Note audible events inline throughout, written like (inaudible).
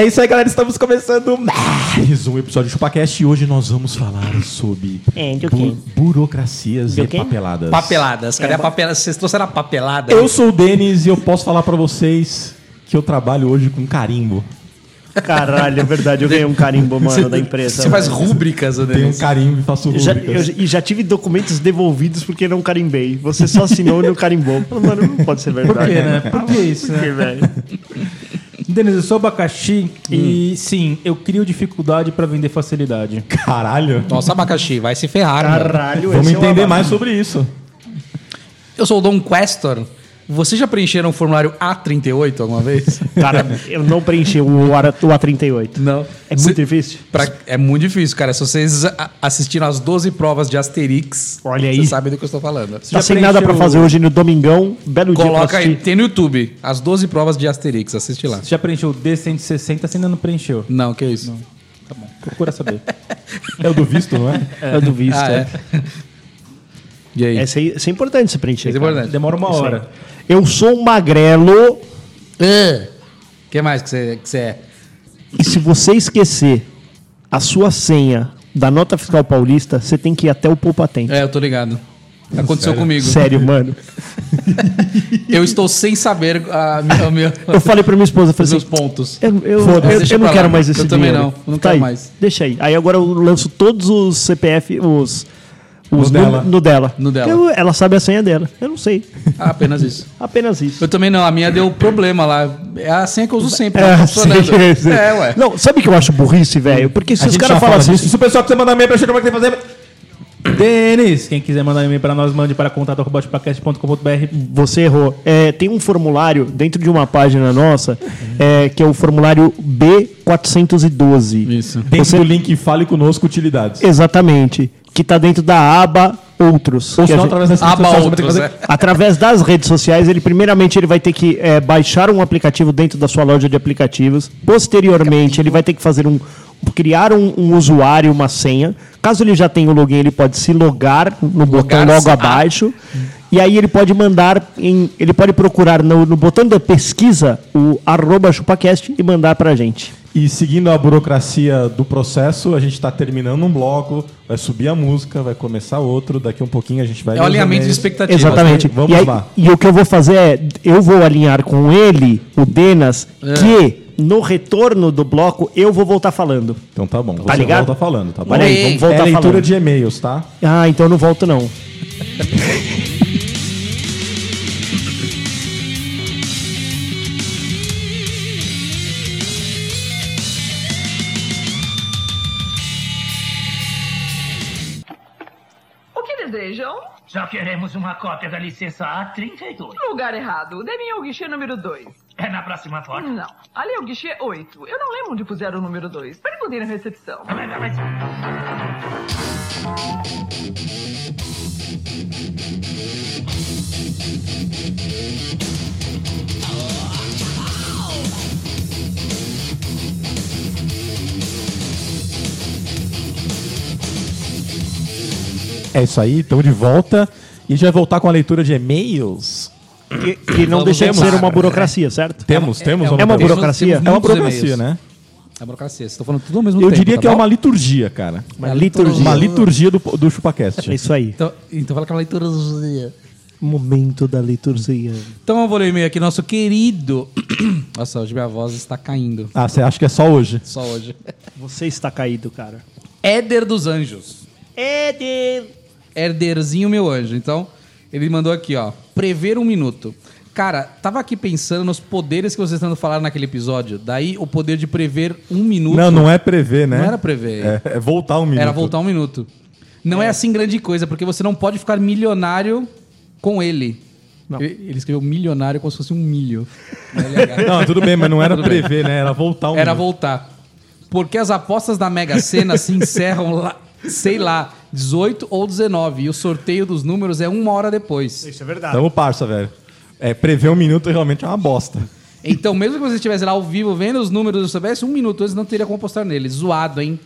É isso aí, galera. Estamos começando mais um episódio do ChupaCast e hoje nós vamos falar sobre É, bu- quê? burocracias e papeladas. Papeladas. Cadê a papelada? Vocês trouxeram a papelada? Eu sou o Denis e eu posso falar pra vocês que eu trabalho hoje com carimbo. Caralho, é verdade. Eu ganhei um carimbo, mano, da empresa. Você faz rúbricas, né? Tenho um carimbo e faço já, rúbricas. eu- e já tive documentos devoluvidos porque não carimbei. Você só assinou e não carimbou. Mano, não pode ser verdade. Por quê, né? (laughs) Por que isso, Por quê, né? velho? Denis, eu sou abacaxi Hum. e sim, eu crio dificuldade pra vender facilidade. Caralho. Nossa, abacaxi, vai se ferrar. mano. Caralho, Vamos esse é entender mais sobre isso. Eu sou o Dom Questor. Vocês já preencheram o formulário A38 alguma vez? (laughs) Cara, eu não preenchi o, ara- o A38. Não. É muito difícil. Pra- é muito difícil, cara. Se vocês assistiram as 12 provas de Asterix, Olha aí. vocês sabem do que eu estou falando. Tá já sem nada pra preencheu- fazer hoje no domingão. Belo dia Coloca aí, tem no YouTube, as 12 provas de Asterix, assiste lá. Você já preencheu o D160, você ainda não preencheu. Não, que isso. Tá bom, procura saber. (laughs) É o do visto, não é? É do visto. Ah, é. é. E aí? Essa aí- Isso é importante você preencher. Isso é importante. Demora uma hora. Eu sou um magrelo O que mais que você, que você é? e se você esquecer a sua senha da nota fiscal paulista, você tem que ir até o Poupa Tempo. É, eu tô ligado. Aconteceu comigo. Sério, mano. (laughs) Eu estou sem saber a minha, a minha- Eu falei pra minha esposa, eu os assim, pontos. eu, eu, Foda-se, eu- eu não pra quero lá. mais esse Eu também dinheiro. não, eu não Tá quero aí, mais. Deixa aí. Aí agora eu lanço todos os CPF, os... os No dela. no dela. No dela. Eu- ela sabe a senha dela. Eu não sei. Ah, apenas isso. (laughs) Apenas isso. Eu também não, a minha deu problema lá. É a senha que eu uso sempre. É, não (laughs) funcionando. sim, sim. É, ué. Não, sabe o que eu acho burrice, velho? Porque se A os caras falam fala assim... disso. Se o pessoal quiser mandar e-mail pra gente, como é que tem que fazer? Denis, quem quiser mandar e-mail pra nós, mande para contato.chupacast.com.br. Você errou. É, tem um formulário dentro de uma página nossa é, que é o formulário B412. Isso. Dentro Você- do link Fale Conosco Utilidades. Exatamente. Que tá dentro da aba Outros. Ou Que se a não, gente- através das redes Aba sociais, outros, fazer- é. Através das redes sociais, ele primeiramente ele vai ter que é, baixar um aplicativo dentro da sua loja de aplicativos. Posteriormente, ele vai ter que fazer um criar um, um usuário, uma senha. Caso ele já tenha o login, ele pode se logar no botão logo a- abaixo. E aí ele pode mandar em, ele pode procurar no, no botão da pesquisa o arroba chupacast e mandar pra gente. E seguindo a burocracia do processo, a gente está terminando um bloco, vai subir a música, vai começar outro, daqui um pouquinho a gente vai... É o alinhamento de e-mails. expectativas. Exatamente. Vamos e, aí- lá. e o que eu vou fazer é, eu vou alinhar com ele, o Denas, É. que no retorno do bloco eu vou voltar falando. Então tá bom, você Tá ligado? volta falando, tá bom? Olha aí, vamos voltar é leitura falando. de e-mails, tá? Ah, então eu não volto não. (laughs) Já queremos uma cópia da licença A32. Lugar errado. Dê-me o guichê número 2. É na próxima foto. Não. Ali é o guichê 8. Eu não lembro onde puseram o número 2. Perguntei na recepção. Mas- mas- É isso aí, estamos de volta. E a gente vai voltar com a leitura de e-mails. Que, que não deixa de ser uma burocracia, certo? Temos, temos. é ou não uma temos? burocracia? Temos É uma burocracia, né? É burocracia. Vocês estão falando tudo ao mesmo Eu tempo. diria tá que é uma liturgia, cara. Uma liturgia. Uma liturgia do, do ChupaCast. É isso aí. Então, então fala que é uma liturgia. Momento da liturgia. Então eu vou ler o e-mail aqui, nosso querido. (coughs) Nossa, hoje minha voz está caindo. Ah, você acha que é só hoje? Só hoje. Você está caído, cara. Éder dos Anjos. Éder! Herderzinho meu anjo. Então, ele mandou aqui, ó. Prever um minuto. Cara, tava aqui pensando nos poderes que vocês estão falando naquele episódio. Daí o poder de prever um minuto. Não, não é prever, né? Não era prever. É, é voltar um minuto. Era voltar um minuto. Não é. assim grande coisa, porque você não pode ficar milionário com ele. Ele ele escreveu milionário como se fosse um milho. Não é legal. Não, tudo bem, mas não era Tudo bem. prever, né? Era voltar um Era minuto. voltar. Porque as apostas da Mega Sena se encerram lá, sei lá, 18 ou 19. E o sorteio dos números é uma hora depois. Isso é verdade. Tamo parça, velho. É, prever um minuto realmente é uma bosta. Então, mesmo que você estivesse lá ao vivo vendo os números e soubesse um minuto antes, não teria como apostar nele. Zoado, hein?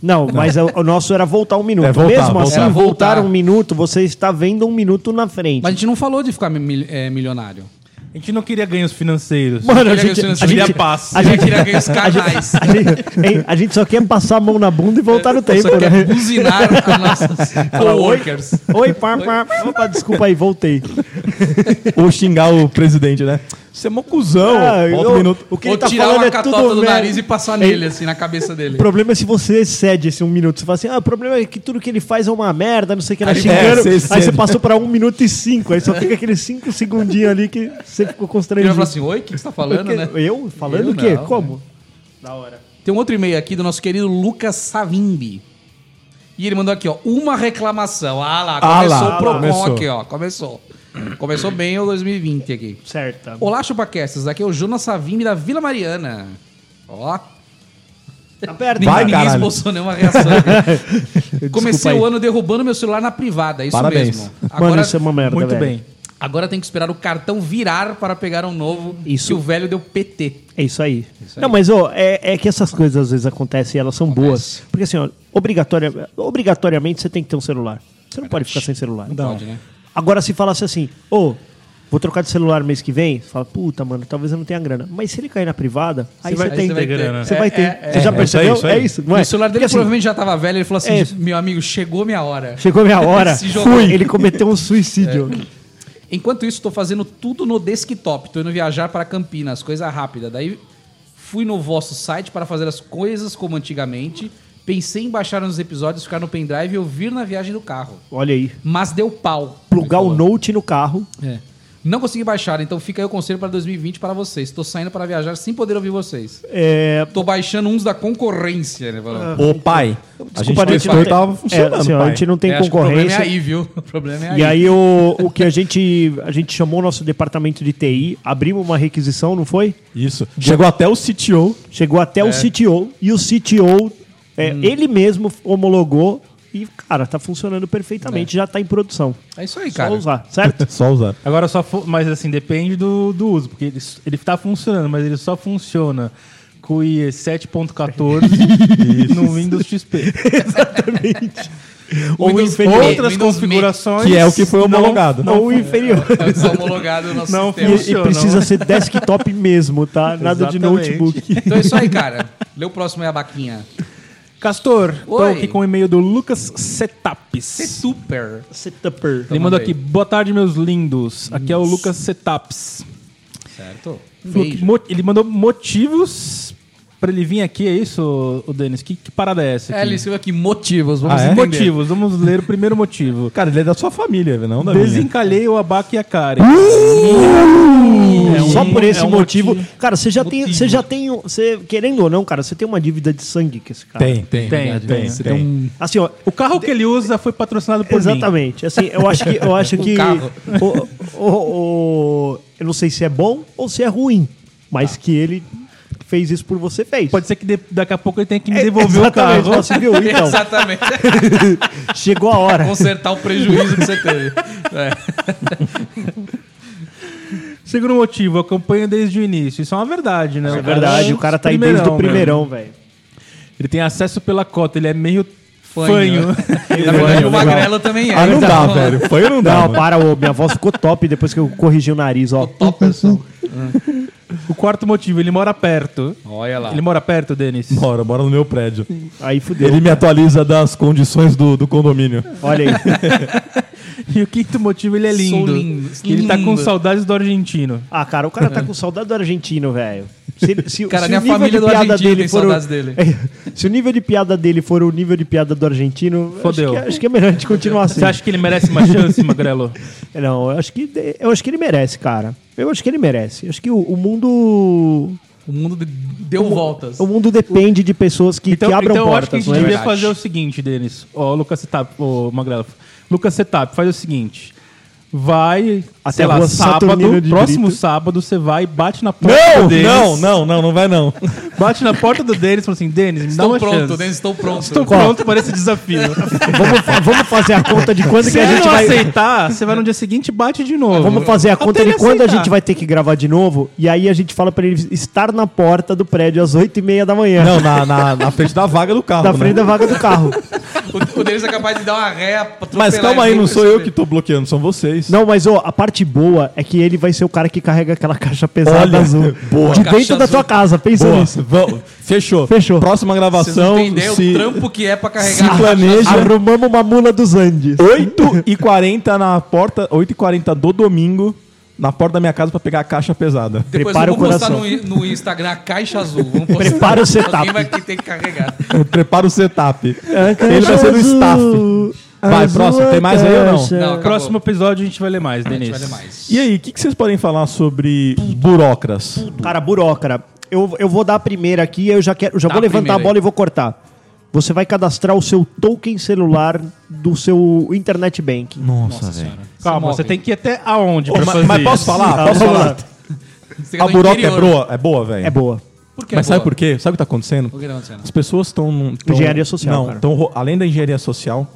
Não, mas o, o nosso era voltar um minuto. É, voltar, Mesmo voltar. assim, voltar. voltar. um minuto, você está vendo um minuto na frente. Mas a gente não falou de ficar mil- é, milionário. A gente não queria ganhos financeiros. Mano, a queria gente, a gente, queria paz. a gente, queria ganhar os canais. a gente- a gente só quer passar a mão na bunda e voltar no tempo, Só quer né? buzinar com (laughs) nossos Fala, oi, coworkers. oi, pá, pá. Opa, desculpa aí, voltei. (laughs) Ou xingar o presidente, né? Você é mó cuzão. Ah, Volta um eu- minuto. O que Ou ele tá tirar falando uma é catota tudo do nariz e passar nele, assim, na cabeça dele. O problema é se você excede esse um minuto. Você fala assim, ah, o problema é que tudo que ele faz é uma merda, não sei o que, Aí- xingando. É, você aí você passou pra um minuto e cinco. Aí só fica aqueles cinco segundinhos ali que você ficou Ele vai constrangido. falar assim, oi, o que você tá falando, né? Eu? Falando Eu o quê? não, Como? Tem um outro e-mail aqui do nosso querido Lucas Savimbi. E ele mandou aqui, ó, uma reclamação. Ah lá, Ah começou lá, o Procon começou. aqui, ó. Começou. Começou bem o 2020 aqui. Certa. Olá, ChupaCastas. Aqui é o Jonas Savimbi da Vila Mariana. Ó, Tá perto. ninguém, Vai, ninguém caralho. esboçou nenhuma reação. (laughs) Comecei aí. o ano derrubando meu celular na privada, é isso Parabéns. mesmo. Mano, Agora, isso é uma merda, Muito velho. bem. agora tem que esperar o cartão virar para pegar um novo, Isso. que o velho deu PT. É isso aí. Isso aí. Não, mas ó, é, é que essas coisas às vezes acontecem e elas são Acontece. boas. Porque assim, ó, obrigatória, obrigatoriamente você tem que ter um celular. Você não pode ficar sem celular. Não pode, né? Agora, se falasse assim, ô, vou trocar de celular mês que vem, você fala, puta, mano, talvez eu não tenha grana. Mas se ele cair na privada, aí você vai- tem. você vai ter grana. Você É, vai ter. é, você é, já é percebeu? isso aí, É isso isso. aí. não é? o celular dele Porque, assim, provavelmente já tava velho, ele falou assim, É. meu amigo, chegou minha hora. Chegou minha hora, (laughs) fui. Ele cometeu um suicídio. Enquanto isso, tô fazendo tudo no desktop. Tô indo viajar para Campinas, coisa rápida. Daí fui no vosso site para fazer as coisas como antigamente. Pensei em baixar uns episódios, ficar no pendrive e ouvir na viagem do carro. Olha aí. Mas deu pau. Plugar o. Note no carro. É. Não consegui baixar, então fica aí o conselho para 2020 para vocês. Tô saindo para viajar sem poder ouvir vocês. É, Tô baixando uns da concorrência, né? Ô, pai. a gente Desculpa, testou não e tem- tava funcionando, é, assim, a gente não tem É, que O concorrência. problema é aí, viu? O problema é aí. (laughs) E aí o, o que a gente a gente chamou o nosso departamento de TI, abrimos uma requisição, não foi? Isso. Chegou até o CTO. Chegou até É. o CTO e o CTO é, Hum. ele mesmo homologou e cara, tá funcionando perfeitamente, já tá em produção. É isso aí, Só cara. usar, certo? (laughs) Só usar. Agora só. fu- Mas assim, depende do, do uso. Porque ele, ele tá funcionando, mas ele só funciona com o IE 7.14 no Windows XP. (laughs) (laughs) Ou Windows- inferior. Outras Windows configurações. Que é o que foi não- homologado. Não, ou inferior. É o que homologado no nosso Não, sistema. E, Funciona, precisa não. ser desktop mesmo, tá? Nada de Exatamente. notebook. Então é isso aí, cara. Lê o próximo aí, a baquinha. Castor, tô Oi. aqui com o e-mail do Lucas Setups. Super. Setupper. Ele mandou manda aqui, boa tarde, meus lindos. Aqui é o Lucas Setups. Certo. Um ele mandou motivos pra ele vir aqui, é isso, o Denis? Que, que parada é essa? É, Aqui? ele escreveu aqui motivos. Vamos Ah, é? Motivos, vamos ler o primeiro motivo. (laughs) Cara, ele é da sua família, não da minha. Desencalhei o abaca e a Karen. É um- Só por esse é um motivo. motivo. Cara, você já tem. Motivo. Você já tem. Você, querendo ou não, cara, você tem uma dívida de sangue com esse cara. Tem. Tem, Tem, verdade, tem, tem. tem um... Assim, ó. O carro que ele usa foi patrocinado por mim. Exatamente. Assim, eu acho que. Eu acho (laughs) que o, o- o- eu não sei se é bom ou se é ruim. Mas que ele fez isso por você, fez. Pode ser que de- daqui a pouco ele tenha que me É, devolver o exatamente, carro. Você viu? Então, (laughs) Exatamente. (laughs) chegou a hora. Consertar o prejuízo que você teve. É. Segundo motivo, acompanho desde o início. Isso é uma verdade, né? É verdade, o cara tá aí desde o primeirão, velho. Ele tem acesso pela cota, ele é meio Fanho. fanho. (laughs) Na verdade, o Magrelo também é. Ah, não dá, Então, velho. Ou não dá? Não, para, ô, minha voz ficou top depois que eu corrigi o nariz, ó. Topperson. O quarto motivo, ele mora perto. Olha lá. Ele mora perto, Denis? Mora, mora no meu prédio. Aí fudeu. Ele me atualiza das condições do, do condomínio. Olha aí. (laughs) E o quinto motivo, ele é lindo. Sou lindo. Ele tá com saudades do argentino. Ah, cara, o cara tá com saudade do argentino, velho. Se, se, Cara, se nem o nível família de do piada argentino dele tem for o- saudades dele. (laughs) se o nível de piada dele for o nível de piada do argentino, Fodeu. Acho, que, acho que é melhor a gente continuar assim. Você acha que ele merece uma chance, Magrelo? (laughs) Não, eu acho que eu acho que ele merece, cara. Eu acho que ele merece. Eu acho que o, o mundo O mundo de- deu voltas. o mundo depende de pessoas que, Então, que abram então eu acho que a portas, gente não é? devia fazer o seguinte, Denis. Ó, Lucas Setup, ô Magrelo. Lucas Setup, faz o seguinte. Vai, Até sei a lá, rua sábado, Saturnino de próximo Brito. sábado, você vai e bate na porta Não, do Denis. não, não, não, não vai não. (laughs) Bate na porta do Denis e fala assim, Denis, me dá Estou uma pronto, chance. Denis, estou pronto. Estou pronto para esse desafio. (laughs) Vamos, fa- vamos fazer a conta de quando Se que a ele gente não vai aceitar, você vai no dia seguinte e bate de novo. Vamos fazer a Até conta ele de quando a aceitar. gente vai ter que gravar de novo e aí a gente fala pra ele estar na porta do prédio às 8 e meia da manhã. Não, na, na, na frente da vaga do carro. da né? frente da vaga do carro. (laughs) O, o Denis é capaz de dar uma ré pra Mas calma aí, não sou eu que tô bloqueando, são vocês. Não, mas ó, a parte boa é que ele vai ser o cara que carrega aquela caixa pesada Olha, azul. (laughs) boa. De dentro da tua casa, pensa Boa, nisso. vamos- fechou. Fechou. Próxima Vocês não gravação. têm ideia se o trampo que é pra carregar se a caixa planeja. Arrumamos uma mula dos Andes. 8h40 na porta, 8h40 do domingo, na porta da minha casa pra pegar a caixa pesada. Depois Prepara vamos o postar no, coração. no Instagram a caixa azul. Vamos postar. Prepara o setup. Alguém vai que ter que carregar. (laughs) Prepara o setup. É, Ele vai ser no staff. Vai, próximo. Tem mais aí ou não? Não, acabou. Próximo episódio a gente vai ler mais, A gente Denis. vai ler mais. E aí, o que, que vocês podem falar sobre burocras? Cara, burócrata. Eu, eu vou dar a primeira aqui, eu já quero, eu já Dá vou a levantar a primeira bola e vou cortar. Você vai cadastrar o seu token celular do seu internet banking. Nossa, velho. Calma, você tem que ir até aonde pra Mas, fazer mas posso isso? falar? Ah, Posso falar? Você A do buroca é interior. boa, é boa, velho. É boa. Por que Mas é sabe boa? por quê? Sabe o que tá acontecendo? O que tá acontecendo? As pessoas estão. Engenharia social, Não, cara. tão, além da engenharia social,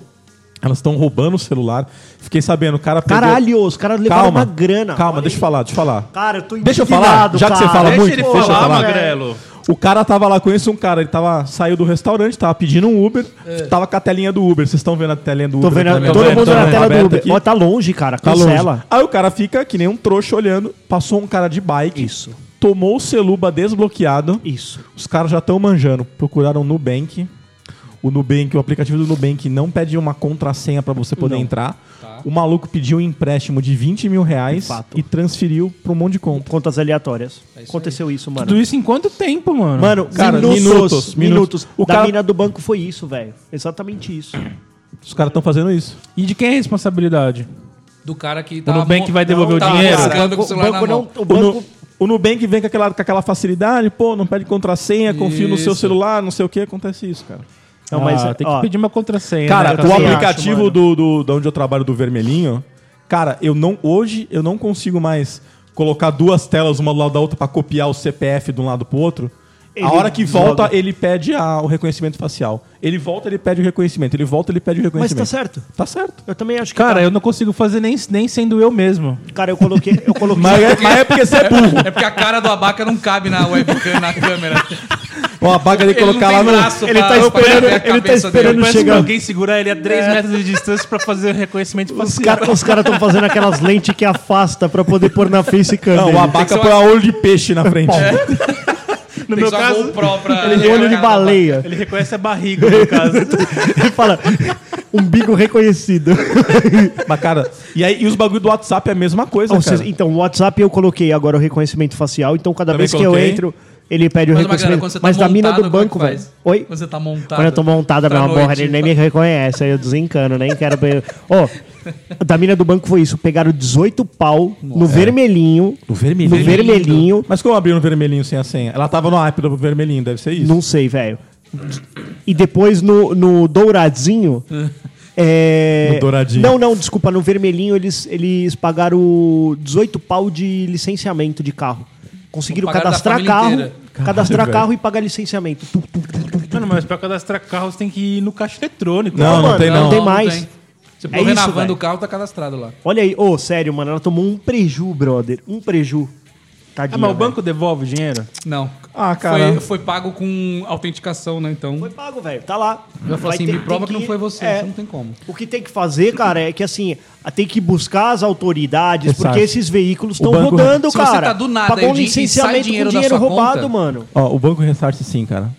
elas estão roubando o celular. Fiquei sabendo, o cara pegou- Caralho, os caras levaram Calma, uma grana. Calma, Olha deixa eu falar, deixa eu falar. Cara, eu tô Deixa eu falar, já que você cara. fala Deixa muito, ele deixa eu falar. Magrelo. O cara tava lá, conheço um cara, ele tava, saiu do restaurante, tava pedindo um Uber, tava com a telinha do Uber. Vocês estão vendo a telinha do Tô Uber? vendo todo frente? mundo Tá na vendo? tela do Uber. Ó, tá longe, cara. Tá longe. Cancela. Aí o cara fica que nem um trouxa olhando, passou um cara de bike, Isso. tomou o celuba desbloqueado, Isso. os caras já estão manjando, procuraram o Nubank. O Nubank, o aplicativo do Nubank não pede uma contrassenha pra você poder Não. entrar. O maluco pediu um empréstimo de 20 mil reais fato. e transferiu pra um monte de conta. Contas aleatórias. Aconteceu isso, mano. Tudo isso em quanto tempo, mano? Mano, Cara, minutos, minutos, minutos. O O da cara- mina do banco foi isso, velho. Exatamente isso. Os caras estão fazendo isso. E de quem é a responsabilidade? Do cara que O tá. Nubank vai devolver o tá dinheiro? moscando com o o celular banco na mão. não. O O, banco. Nu- o Nubank vem com aquela, com aquela facilidade, pô, não pede contrassenha, confio no seu Isso. celular, não sei o que, acontece isso, cara. Não, mas, ah, tem que pedir uma contrassenha. Cara, né, o aplicativo acho, do, do, da onde eu trabalho do Vermelhinho, cara, eu não hoje eu não consigo mais colocar duas telas uma do lado da outra pra copiar o CPF de um lado pro outro. Ele a hora que volta, joga. ele pede a- o reconhecimento facial. Ele volta, ele pede o reconhecimento. Ele volta, ele pede o mas reconhecimento. tá certo. Tá certo. Eu também acho que. Cara, tá. eu não consigo fazer nem, nem sendo eu mesmo. Cara, eu coloquei. Eu coloquei. Mas é, mas é porque você é burro. É porque a cara do abaca não cabe na webcam, na câmera. (laughs) Ó, a baga de Ele não colocar tem lá no. braço ele pra- tá pra esperando- a ele tá cabeça esperando. Parece chegar- que alguém segurar ele a 3 metros de distância pra fazer o reconhecimento Os facial. caras os cara estão fazendo aquelas lentes que afasta pra poder pôr na facecam. Não, dele. o abaca põe a olho de peixe na frente. (laughs) No Tem meu caso, Ele olho de baleia. ele reconhece a barriga, no meu caso. (laughs) Ele fala, umbigo reconhecido. (laughs) Mas, cara, e aí e os bagulho do WhatsApp é a mesma coisa, Ou cara. seja, então, o WhatsApp eu coloquei agora o reconhecimento facial, então cada Também vez que eu coloquei. entro, ele pede o Mas, reconhecimento. tá Mas da mina montado, do é banco, que velho. Oi? Quando você tá montado. Quando eu tô montada, meu amor, noite, ele nem tá- me reconhece, aí eu desencano, nem quero. ver. Ó, da mina do banco foi isso: pegaram 18 pau no vermelhinho. No vermelhinho? No vermelhinho. Mas como abriu no vermelhinho sem a senha? Ela tava no app do vermelhinho, deve ser isso. Não sei, velho. E depois no, no douradinho. (laughs) é... No douradinho. Não, não, desculpa. No vermelhinho eles, eles pagaram 18 pau de licenciamento de carro. Conseguiram cadastrar carro, inteira. Cadastrar velho. carro e pagar licenciamento. Tu, tu, tu, tu, tu. Mano, mas pra cadastrar carro você tem que ir no caixa eletrônico. Não, não mano, tem não. tem mais. Você É pôr na isso, van velho. do carro, tá cadastrado lá. Olha aí, ô, sério, mano, ela tomou um preju, brother. Um preju. Tadinha, Ah, mas o banco devolve o dinheiro? Não. Ah, cara. Foi, foi pago com autenticação, né? Então. Foi pago, velho. Tá lá. Eu falo Vai assim, ter- me prova tem que não foi você. é. Você não tem como. O que tem que fazer, cara, é que assim, tem que buscar as autoridades, Exato. porque esses veículos estão banco- rodando, Se você cara. tá do nada Pagou um licenciamento dinheiro com dinheiro roubado, conta, mano. Ó, o banco ressarce sim, cara.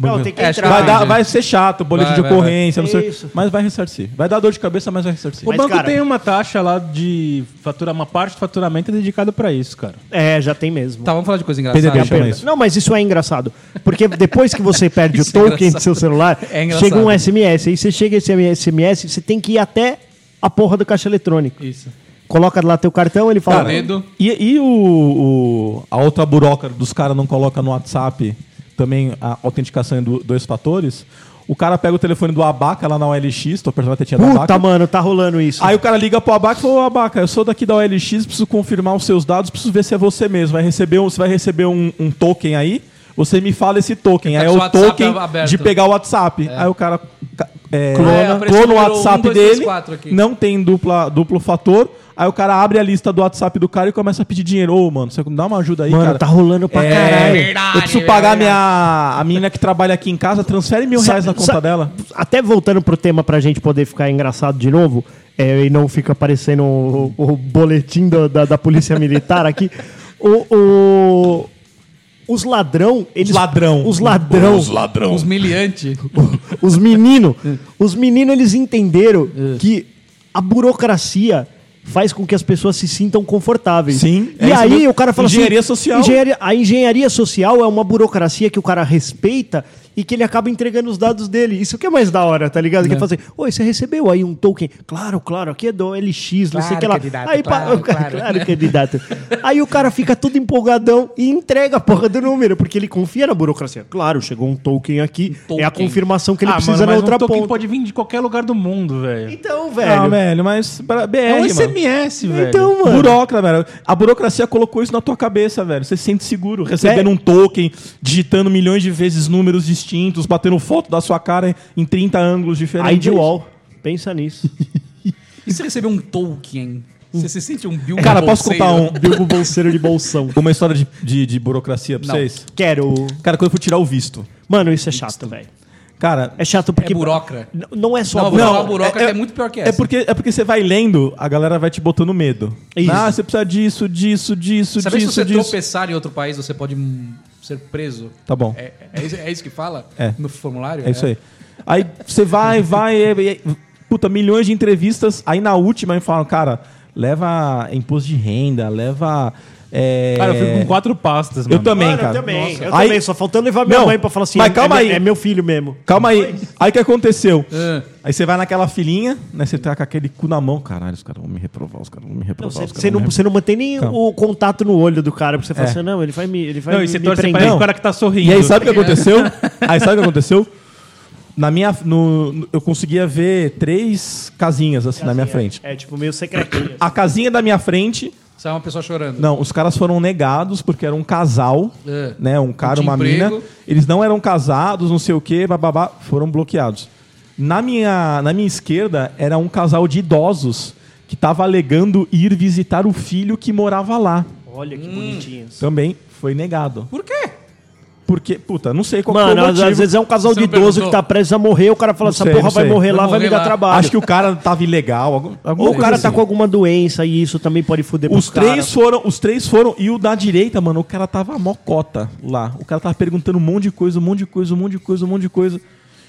Não, tem que É, que entrar. Vai, dar, vai ser chato, boletim Vai, de vai, vai. ocorrência, não sei, Isso. mas vai ressarcir. Vai dar dor de cabeça, mas vai ressarcir. O Mas, banco cara- tem uma taxa lá de faturar, uma parte do faturamento é dedicada pra isso, cara. É, já tem mesmo. Tá, vamos falar de coisa engraçada. chama isso. Não, mas isso é engraçado. Porque depois que você perde (laughs) o Isso é token engraçado. do seu celular, É engraçado. chega um SMS. Aí você chega esse SMS, você tem que ir até a porra do caixa eletrônico. Isso. Coloca lá teu cartão, ele fala. Cara, dedo. E, e o, o- a outra buroca dos caras não coloca no WhatsApp também a autenticação em do- dois fatores? O cara pega o telefone do Abaca lá na OLX, tô apertando a tetinha do Puta, Abaca. mano, tá rolando isso. Aí o cara liga pro Abaca e fala, ô Abaca, eu sou daqui da OLX, preciso confirmar os seus dados, preciso ver se é você mesmo. Vai receber um, você vai receber um, um token aí, você me fala esse token. Tá Aí é o WhatsApp token aberto. de pegar o WhatsApp. Aí o cara ca- é, Clona. clona, apareceu o o número WhatsApp 1, 2, 3, dele, 4 aqui. não tem dupla, duplo fator. Aí o cara abre a lista do WhatsApp do cara e começa a pedir dinheiro. Ô, mano, você dá uma ajuda aí, mano, cara. tá rolando pra É, caralho. verdade, eu preciso é pagar verdade. minha, a menina que trabalha aqui em casa, transfere mil reais na conta dela. Até voltando pro tema pra gente poder ficar engraçado de novo, é, e não fica aparecendo o, o boletim do- da, da polícia militar aqui. O, o- os ladrão, eles, ladrão. os ladrão, Os ladrão. Os miliantes. (laughs) os meninos, os meninos eles entenderam que a burocracia faz com que as pessoas se sintam confortáveis. Sim, é E isso aí o cara fala Engenharia assim, social. engenharia- a engenharia social é uma burocracia que o cara respeita e que ele acaba entregando os dados dele. Isso que é mais da hora, tá ligado? Que é fazer, oi, você recebeu aí um token? Claro, claro, aqui é do LX, não sei o Claro, que lá. candidato, aí, claro, (laughs) cara- claro. claro, candidato. Aí o cara fica todo empolgadão e entrega a porra do número, porque ele confia na burocracia. Claro, chegou um token aqui, é a token. confirmação que ele ah, precisa mano, na mas outra um token ponta. pode vir de qualquer lugar do mundo, velho. Então, Não, velho. velho, mas BR, É um mano. SMS, velho. então, mano. Burocra, velho. A burocracia colocou isso na tua cabeça, velho. Você se sente seguro, recebendo É. um token, digitando milhões de vezes números distintos, batendo foto da sua cara em 30 ângulos diferentes. ID wall. Pensa nisso. (laughs) E se receber um token? Você se sente um Bill Cara, posso Bolseiro? contar um- (laughs) Bilbo bolseiro de bolsão. uma história de, de, de burocracia pra Não. vocês? Quero. Cara, quando eu fui tirar o visto. Mano, isso é chato, velho. Cara, É chato porque. É burocra. Não é só Não, burocra. falar burocra que é muito pior que É essa. porque, é porque você vai lendo, a galera vai te botando medo. Isso. Ah, você precisa disso, disso, disso, Sabia que se disso, você disso. tropeçar em outro país, você pode hum, ser preso? Tá bom. É, é isso, é isso que fala? É. No formulário? É isso aí. Aí você vai, vai, é, é, puta, milhões de entrevistas. Aí na última me falam, cara, leva imposto de renda, leva. É, Cara, eu fico com quatro pastas, mano. Eu também, Mano, cara. eu também. Nossa. Eu Aí- também. Só faltando levar minha Não, mãe pra falar assim. mas é- calma é, aí. É meu filho mesmo. Calma aí. Aí o que aconteceu? Ah. Aí você vai naquela filinha, né? Você tá com aquele cu na mão. Caralho, os caras vão me reprovar, os caras vão me reprovar. Caras você não, me você não mantém nem Calma. o contato no olho do cara. Porque você fala É. assim, não, ele vai me, ele vai Não, e você me torce pra prender. o cara que tá sorrindo. E aí, sabe o que aconteceu? aí, sabe o que aconteceu? Na minha, no, eu conseguia ver três casinhas assim na minha frente. É, tipo, meio secretinho. A casinha da minha frente, É uma pessoa chorando. não, os caras foram negados porque era um casal, É. né? Um cara, uma emprego. mina. Eles não eram casados, não sei o quê, bababá, foram bloqueados. Na minha, na minha esquerda era um casal de idosos que tava alegando ir visitar o filho que morava lá. Olha que bonitinhos. Também foi negado. Por quê? Porque, puta, não sei qual Mano, foi o às, motivo. às vezes é um casal Você de não idoso perguntou? que tá prestes a morrer, o cara fala, Não essa sei, porra não vai sei. morrer Vai lá, vai me dar lá. trabalho. Acho que o cara tava ilegal. algum- alguma Ou o coisa cara assim. tá com alguma doença e isso também pode foder Os pros três caras. foram, os três foram e o da direita, mano, o cara tava mocota lá. O cara tava perguntando um monte de coisa, um monte de coisa, um monte de coisa, um monte de coisa.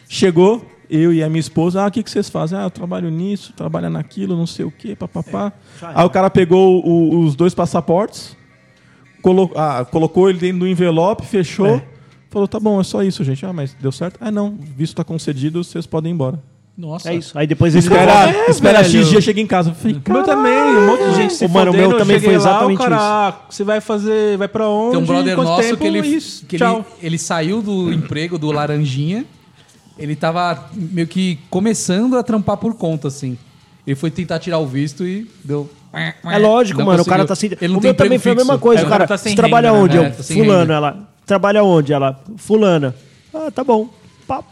Chegou eu e a minha esposa, ah, o que que vocês fazem? Ah, eu trabalho nisso, trabalho naquilo, não sei o quê, papapá. Aí o cara pegou o- os dois passaportes, colo ah, colocou ele dentro do envelope, fechou. Falou, tá bom, é só isso, gente. Ah, mas deu certo? Ah, não, visto tá concedido, vocês podem ir embora. Nossa. É isso. Aí depois ele Espera, É, espera velho. X dias, chega em casa. Eu Falei, O meu também, um monte de gente se Ô, mano, o meu também foi lá, exatamente o cara, ah, você vai fazer, vai pra onde? Tem um brother quanto nosso tempo? que, ele, Isso, que ele, tchau. ele saiu do emprego do Laranjinha. Ele tava meio que começando a trampar por conta, assim. Ele foi tentar tirar o visto e deu. É lógico, Não mano. O conseguiu. cara tá assim. Ele não o tem meu também emprego foi a mesma fixo. coisa. É, o o cara, tá sem você trabalha renda, né? onde? É, Eu, tá sem fulano, renda. ela. Trabalha onde? Ela. Fulana. Ah, tá bom.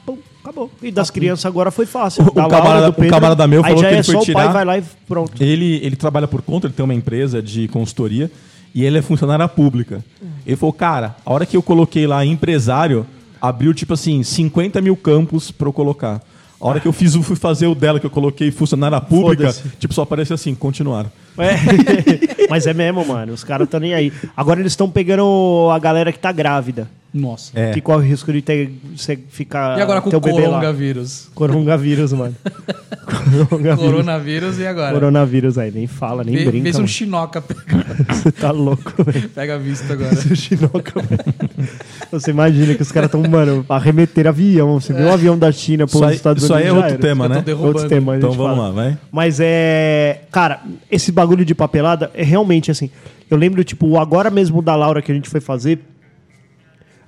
Pum, acabou. E das crianças agora foi fácil. O camarada- do o Pedro, camarada meu falou já que é ele foi só o tirar. pai vai lá e pronto. Ele, ele trabalha por conta, ele tem uma empresa de consultoria e ele é funcionária pública. Ele falou, cara, a hora que eu coloquei lá empresário, abriu tipo assim, 50 mil campos pra eu colocar. A hora que eu fiz, o- fui fazer o dela que eu coloquei funcionária pública, tipo, só aparece assim, continuar. É. (laughs) Mas é mesmo, mano. Os caras estão nem aí. Agora eles estão pegando a galera que tá grávida. Nossa. É. Que corre o risco de ter, você ficar. E agora com teu o coronavírus? Coronavírus, mano. (laughs) Coronavírus. Coronavírus e agora? Coronavírus aí, nem fala, nem Vê, brinca. se um mano. chinoca (laughs) pega, Você tá louco, velho. pega visto (laughs) agora. Esse chinoca, velho. Você imagina que os caras estão, mano, arremeter avião. Você viu um avião da China nos aí, Estados isso aí Unidos. é já outro era. tema, né? Outro tema, a Então vamos fala. lá, vai. Mas é. Cara, esse bagulho de papelada é realmente assim. Eu lembro, tipo, agora mesmo da Laura que a gente foi fazer.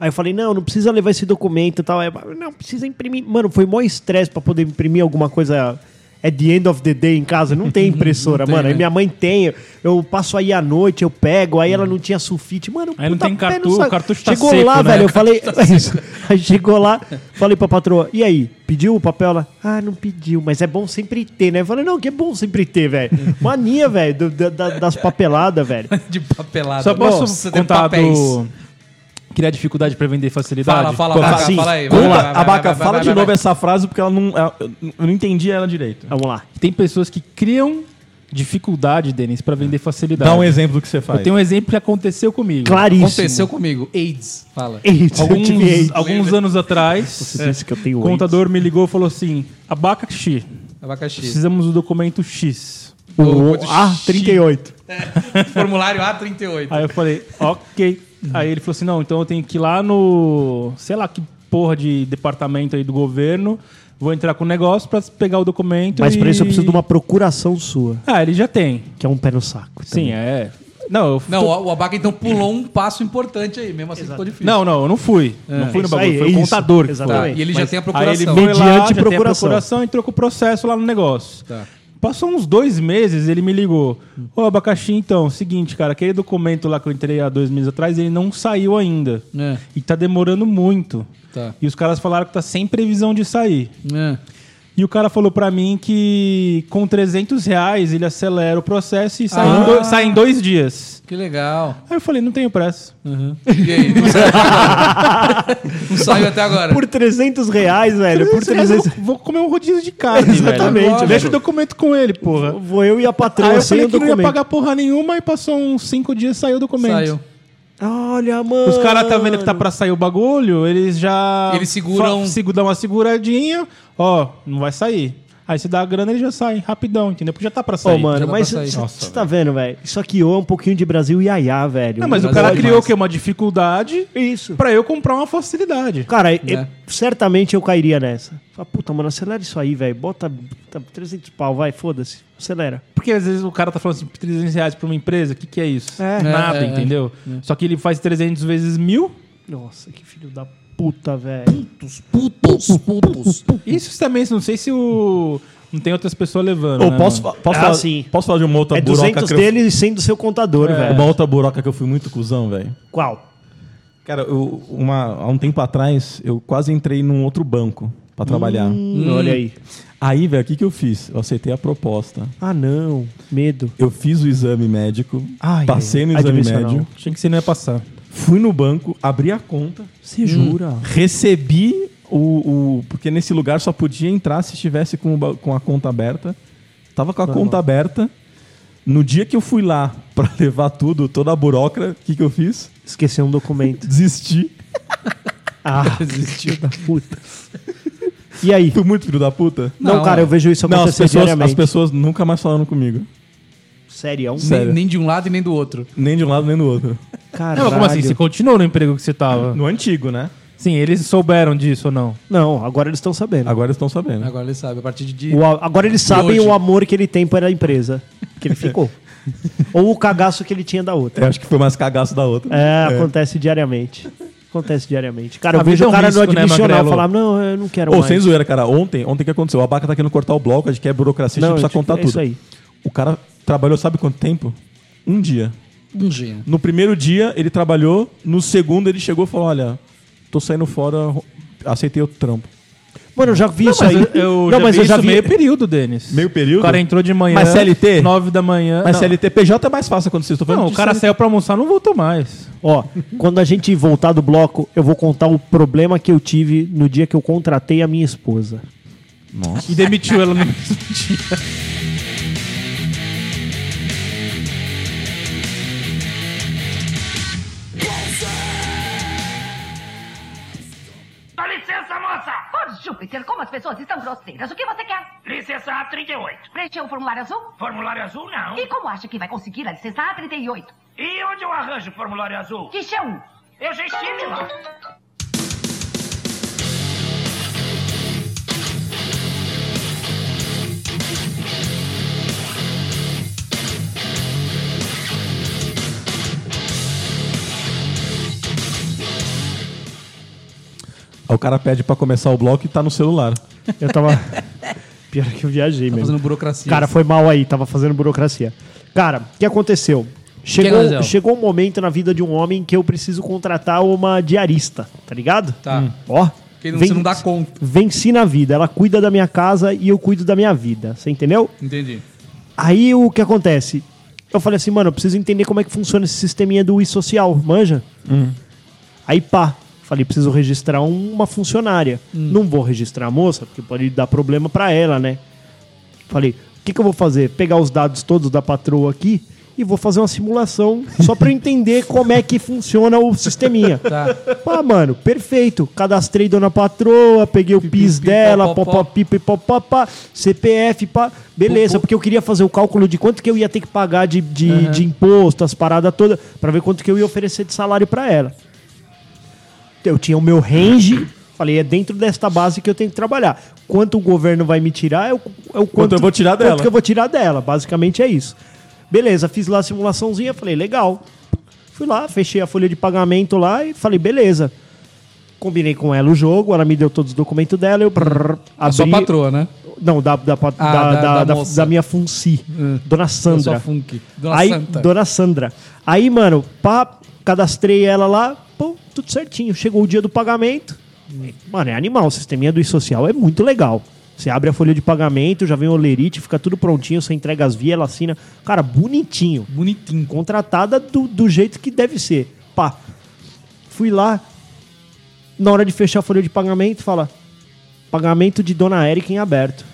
Aí eu falei, não, não precisa levar esse documento e tal. Aí, não, precisa imprimir. Mano, foi mó estresse pra poder imprimir alguma coisa at the end of the day em casa. Não tem (laughs) impressora, Não tem, mano. Aí né? minha mãe tem. Eu passo aí à noite, eu pego. Aí ela não tinha sulfite. Mano, Aí não tem pé no cartu- saco. o cartucho tá Chegou seco, lá, né? velho. Eu (laughs) falei. é isso. (laughs) Aí chegou lá, falei pra patroa, e aí? Pediu o papel lá? Ah, não pediu, mas é bom sempre ter, né? Eu falei, não, que é bom sempre ter, velho. Mania, velho, das papeladas, velho. De papelada. Só posso Nossa, contar do... Criar dificuldade pra vender facilidade? Fala, fala, Abaca, sim. fala aí. Vai, vai, Abaca, vai, vai, fala vai, de vai, novo vai. essa... frase porque ela não, ela- eu não entendi ela direito. Vamos lá. Tem pessoas que criam dificuldade, Denis, pra vender facilidade. Dá um exemplo do que você faz. Eu tenho um exemplo que aconteceu comigo. Claríssimo. Aconteceu comigo. AIDS. Fala. Tive Alguns, AIDS. alguns anos atrás, Você disse que eu tenho o contador me ligou e falou assim: abacaxi, Abacaxi. precisamos do documento X. O, muito ah, 38. Formulário A38. Aí eu falei, ok. Aí ele falou assim: não, então eu tenho que ir lá no. sei lá que porra de departamento aí do governo. Vou entrar com o negócio pra pegar o documento. Mas pra e- isso eu preciso de uma procuração sua, Ah, ele já tem. que é um pé no saco. Sim, também. é. Não, eu Não, tô- o Abaca então pulou um passo importante aí. Mesmo assim ficou difícil. não, não, eu não fui. Não fui no Isso bagulho. aí, foi é o isso, contador que foi. Tá, exatamente. e ele já tem a Aí procuração. ele foi Mediante lá, já tem a procuração. procuração, entrou com o processo lá no negócio. Tá. Passou uns dois meses, ele me ligou. Ô, abacaxi, então, seguinte, cara, aquele documento lá que eu entrei há dois meses atrás, ele não saiu ainda. É. E tá demorando muito. Tá. E os caras falaram que tá sem previsão de sair. É. E o cara falou pra mim que com 300 reais ele acelera o processo e sai, Ah. em, do- sai em dois dias. Que legal. Aí eu falei, não tenho pressa. E aí? Não saiu até agora? Não saiu até agora. Por 300 reais, velho. Por 300 Eu vou comer um rodízio de carne, Exatamente, velho. Deixa o documento com ele, porra. Vou eu e a Aí patroa eu sem falei que não ia pagar porra nenhuma e passou uns cinco dias e saiu o documento. Saiu. Olha, mano. Os caras tá vendo que tá pra sair o bagulho, eles já. Eles seguram- fa- dão uma seguradinha, ó, não vai sair. Aí se dá a grana, ele já sai, rapidão, entendeu? Porque já tá pra Ô, sair. mano, Já dá mas você tá vendo, velho? Isso aqui é um pouquinho de Brasil iaiá, velho. Não, mas o cara é criou o quê? Uma dificuldade Isso. pra eu comprar uma facilidade. Cara, eu- É. certamente eu cairia nessa. Fala, puta, mano, acelera isso aí, velho. Bota, bota 300 pau, vai, foda-se. Acelera. Porque às vezes o cara tá falando assim, 300 reais pra uma empresa, o que, que é isso? É. Nada, É, é, é. entendeu? Só que ele faz 300 vezes mil. Nossa, que filho da puta, velho. Putos, putos. Isso também, não sei se o. Não tem outras pessoas levando. Ô, né, posso, mano? posso, Ah, falar, sim. posso falar de uma outra É buroca 200 que eu- dele sendo seu contador, velho. Uma outra buroca que eu fui muito cuzão, velho. Qual? Cara, eu, uma, há um tempo atrás, eu quase entrei num outro banco pra trabalhar. Hum, Olha aí. Aí, velho, o que, que eu fiz? Eu aceitei a proposta. Ah, não. Medo. Eu fiz o exame médico, Ai, passei no exame médio, Achei que você não ia passar. Fui no banco, abri a conta, Você jura? recebi o, o- Porque nesse lugar só podia entrar se estivesse com, o com a conta aberta. Tava com a conta aberta. No dia que eu fui lá (laughs) pra levar tudo, toda a burocra, o que, que eu fiz? Esqueceu um documento. Desisti. (laughs) Ah, (laughs) desistiu da puta. E aí? Fui muito filho da puta. Não, Não, cara, eu vejo isso Não, as acontecer pessoas, diariamente. as pessoas nunca mais falaram comigo. Sério? Nem, Sério. nem de um lado e nem do outro. Nem de um lado nem do outro. Caralho. Não, mas como assim? Você continuou no emprego que você tava? No antigo, né? Sim, eles souberam disso ou não? Não, agora eles estão sabendo. Agora eles estão sabendo. Agora ele sabe. A partir de. O a- agora eles sabem hoje? o amor que ele tem para a empresa. Que ele ficou. (laughs) Ou o cagaço que ele tinha da outra. Eu acho que foi mais cagaço da outra. É, acontece diariamente. Acontece diariamente. Cara, eu A vejo é o um cara risco, no né, admissional Magrelo? falar, não, eu não quero Ô, mais. sem zoeira, cara. Ontem, ontem o que aconteceu? O Abaca tá querendo cortar o bloco, a gente quer burocracia, a Não, gente precisa contar é tudo. isso aí. O cara trabalhou, sabe quanto tempo? Um dia. Um dia. No primeiro dia, ele trabalhou. No segundo, ele chegou e falou: Olha, tô saindo fora, aceitei outro trampo. Mano, eu já vi isso mas aí. eu, eu não, já mas vi eu já isso vi. meio período, Denis. Meio período? O cara entrou de manhã. Mas CLT? 9 da manhã. Mas não, CLTPJ é mais fácil acontecer. Tô falando não, o cara CLT. saiu pra almoçar não voltou mais. Ó, (laughs) quando a gente voltar do bloco, eu vou contar o problema que eu tive no dia que eu contratei a minha esposa. E demitiu ela no mesmo (laughs) dia. Como as pessoas estão grosseiras, o que você quer? Licença A38. Preencher o formulário azul? Formulário azul, não. E como acha que vai conseguir a licença A38? E onde eu arranjo o formulário azul? Quiche 1. Eu já estive lá. Aí o cara pede pra começar o bloco e tá no celular. Eu tava. (laughs) Pior que eu viajei Tá mesmo. fazendo burocracia. Cara, foi mal aí, tava fazendo burocracia. Cara, o que aconteceu? Chegou, aconteceu? chegou um momento na vida de um homem que eu preciso contratar uma diarista, tá ligado? Tá. Ó. Que não- você não dá conta. Venci na vida. Ela cuida da minha casa e eu cuido da minha vida. Você entendeu? Entendi. Aí o que acontece? Eu falei assim, mano, eu preciso entender como é que funciona esse sisteminha do e-social, manja? Aí pá, falei, preciso registrar um- uma funcionária. Não vou registrar a moça, porque pode dar problema pra ela, né? Falei, o que, que eu vou fazer? Pegar os dados todos da patroa aqui e vou fazer uma simulação só pra eu entender como é que funciona o sisteminha. Tá. Pá, mano, perfeito. Cadastrei dona patroa, peguei o PIS pi, dela, pó, pó, pó, pó, pi, pi, pó, pó, pá, CPF, pá. Beleza, porque eu queria fazer o cálculo de quanto que eu ia ter que pagar de, de, de imposto, as paradas todas, pra ver quanto que eu ia oferecer de salário pra ela. Eu tinha o meu range, falei, é dentro desta base que eu tenho que trabalhar. Quanto o governo vai me tirar é o, é o quanto, eu vou tirar dela. Quanto que eu vou tirar dela, basicamente é isso. Beleza, fiz lá a simulaçãozinha, falei, legal. Fui lá, fechei a folha de pagamento lá e falei, beleza. Combinei com ela o jogo, ela me deu todos os documentos dela, eu brrr, A sua abri- patroa, né? Não, da, da, Ah, da, da- da, da minha Funci, Dona Da Sandra. Dona Aí, Santa. Dona Sandra. Aí, mano, pá, cadastrei ela lá, pô, tudo certinho. Chegou o dia do pagamento. Mano, é animal. O sisteminha do e-social é muito legal. Você abre a folha de pagamento, já vem o lerite, fica tudo prontinho, você entrega as vias, ela assina. Cara, bonitinho. Bonitinho. Contratada do, do jeito que deve ser. Pá. Fui lá. Na hora de fechar a folha de pagamento, fala: pagamento de Dona Érica em aberto.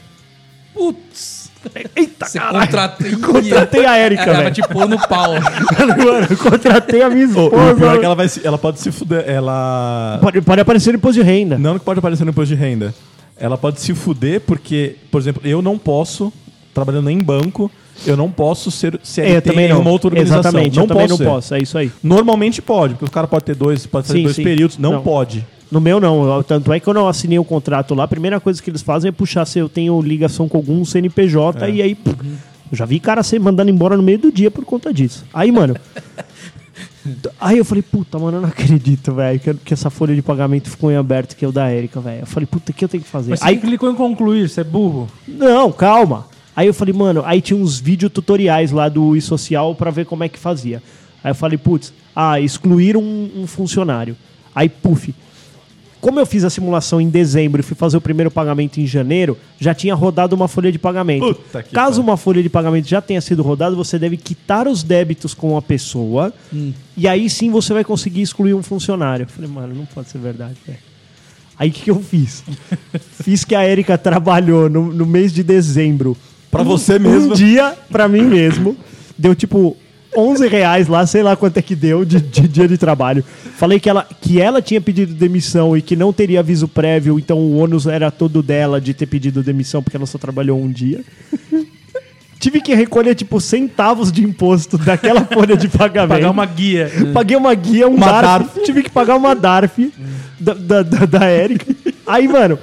Putz. (laughs) Eita, Você caralho. contratei. Contratei a Ela vai velho. te pôr no pau. (laughs) Mano, eu contratei a minha O, esposa. o pior é que ela, vai se- ela pode se fuder. Ela. Pode, pode aparecer no imposto de renda. Não que pode aparecer no imposto de renda. Ela pode se fuder porque, por exemplo, eu não posso, trabalhando em banco, eu não posso ser CLT É, eu também em não. uma outra organização. Exatamente, não eu também posso não ser. posso. É isso aí. Normalmente pode, porque o cara pode ter dois, pode fazer Sim, dois sim. períodos. Não, Não. pode. No meu, não. Tanto é que eu não assinei o contrato lá. A primeira coisa que eles fazem é puxar se eu tenho ligação com algum CNPJ. É. E aí, pff, eu já vi cara ser mandando embora no meio do dia por conta disso. Aí, mano. (laughs) Aí eu falei, puta, mano, eu não acredito, velho, que, que essa folha de pagamento ficou em aberto, que é o da Erika, velho. Eu falei, puta, o que eu tenho que fazer? Mas Aí, clicou em concluir, você é burro. Não, calma. Aí eu falei, mano, aí tinha uns vídeo tutoriais lá do e-social pra ver como é que fazia. Aí eu falei, putz, ah, excluir um, um funcionário. Aí, puf. Como eu fiz a simulação em dezembro e fui fazer o primeiro pagamento em janeiro, já tinha rodado uma folha de pagamento. Caso uma folha de pagamento já tenha sido rodada, você deve quitar os débitos com a pessoa e aí sim você vai conseguir excluir um funcionário. Eu falei, mano, não pode ser verdade, velho. Aí o que, que eu fiz? (laughs) fiz que a Erika trabalhou no, no mês de dezembro. Pra Um- você mesmo. Um dia pra mim mesmo. Deu tipo 11 reais lá, sei lá quanto é que deu de, de dia de trabalho. Falei que ela, que ela tinha pedido demissão e que não teria aviso prévio, então o ônus era todo dela de ter pedido demissão porque ela só trabalhou um dia. Tive que recolher, tipo, centavos de imposto daquela (laughs) folha de pagamento. Pagar uma guia. Paguei uma guia, um Uma DARF, Tive que pagar uma DARF da, da, da, da Erika. Aí, mano,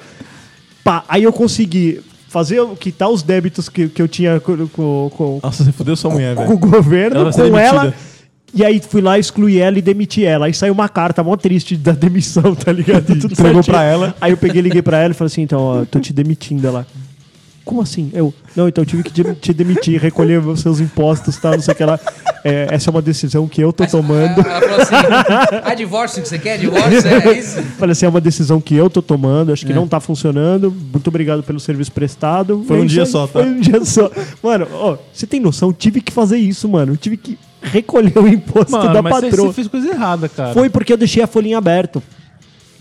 pá, aí eu consegui fazer, quitar os débitos que, que eu tinha com, com, Nossa, você fudeu sua mulher, com o governo, Ela vai ser com demitida. ela. E aí fui lá, excluí ela e demiti ela. Aí saiu uma carta mó triste da demissão, tá ligado? (laughs) Tudo Entregou certinho. pra ela. Aí eu peguei, liguei pra ela e falei assim, então, ó, tô te demitindo ela. Como assim? Eu, não, então eu tive que te demitir, recolher os seus impostos, tá? Não sei o que lá. É, essa é uma decisão que eu tô tomando. Ela falou assim: Ah, divórcio que você quer? Divórcio? É isso? (laughs) Falei assim, é uma decisão que eu tô tomando, acho que É. não tá funcionando. Muito obrigado pelo serviço prestado. Foi É um isso dia só, tá? Foi um dia só. Mano, ó, você tem noção? Tive que fazer isso, mano. Eu tive que recolher o imposto Mano, da mas patroa. você fez coisa errada, cara. Foi porque eu deixei a folhinha aberta.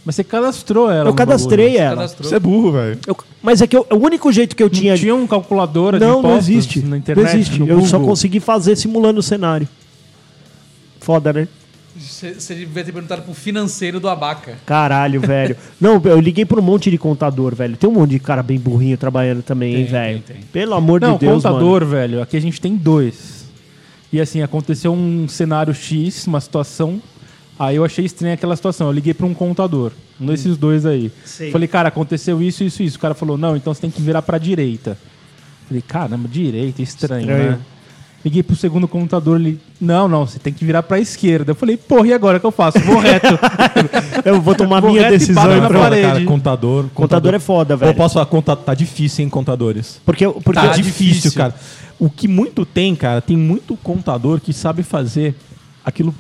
Mas você cadastrou ela. Eu no cadastrei bagulho. ela. Cadastrou. Você é burro, velho. Eu- mas é que eu- o único jeito que eu tinha. Não tinha um calculadora de não, não existe. na internet, não existe. no Eu só Google? consegui fazer simulando o cenário. Foda, né? Você devia ter perguntado pro financeiro do Abaca. Caralho, velho. (laughs) Não, eu liguei pra um monte de contador, velho. Tem um monte de cara bem burrinho trabalhando também, hein, velho. tem, tem. Pelo amor Não, de Deus, contador, velho, aqui a gente tem dois. E assim, aconteceu um cenário X, uma situação. Aí eu achei estranha aquela situação. Eu liguei pra um contador, um desses dois aí. Sei. Falei, cara, aconteceu isso, isso, isso. O cara falou, não, então você tem que virar pra direita. Falei, caramba, direita, estranho, Estranho. né? Liguei pro segundo contador, ele, não, não, você tem que virar pra esquerda. Eu falei, porra, e agora o que eu faço? Vou reto. (laughs) Eu vou tomar Vou minha decisão e na pronto. parede. Cara, contador, Contador é foda, Eu velho. posso falar, conta, tá difícil, hein, contadores. Porque, porque Tá, Tá difícil, difícil. cara. O que muito tem, cara, tem muito contador que sabe fazer aquilo,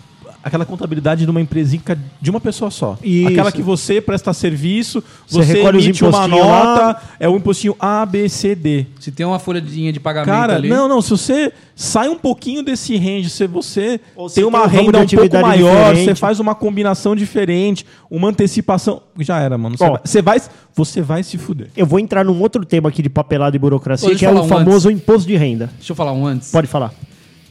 aquela contabilidade de uma empresinha de uma pessoa só. Isso. Aquela que você presta serviço, Você você, recolhe emite uma nota, lá. é o impostinho A, B, C, D. Se tem uma folhinha de pagamento Cara, ali. não, não, se você sai um pouquinho desse range, se você Ou tem tem uma um ramo de renda um pouco maior, diferente. você faz uma combinação diferente, uma antecipação, já era, mano. Você, vai, você vai, você vai se fuder. eu vou entrar num outro tema aqui de papelada e burocracia, Ô, deixa que é o um famoso imposto de renda. Deixa eu falar um antes. Pode falar.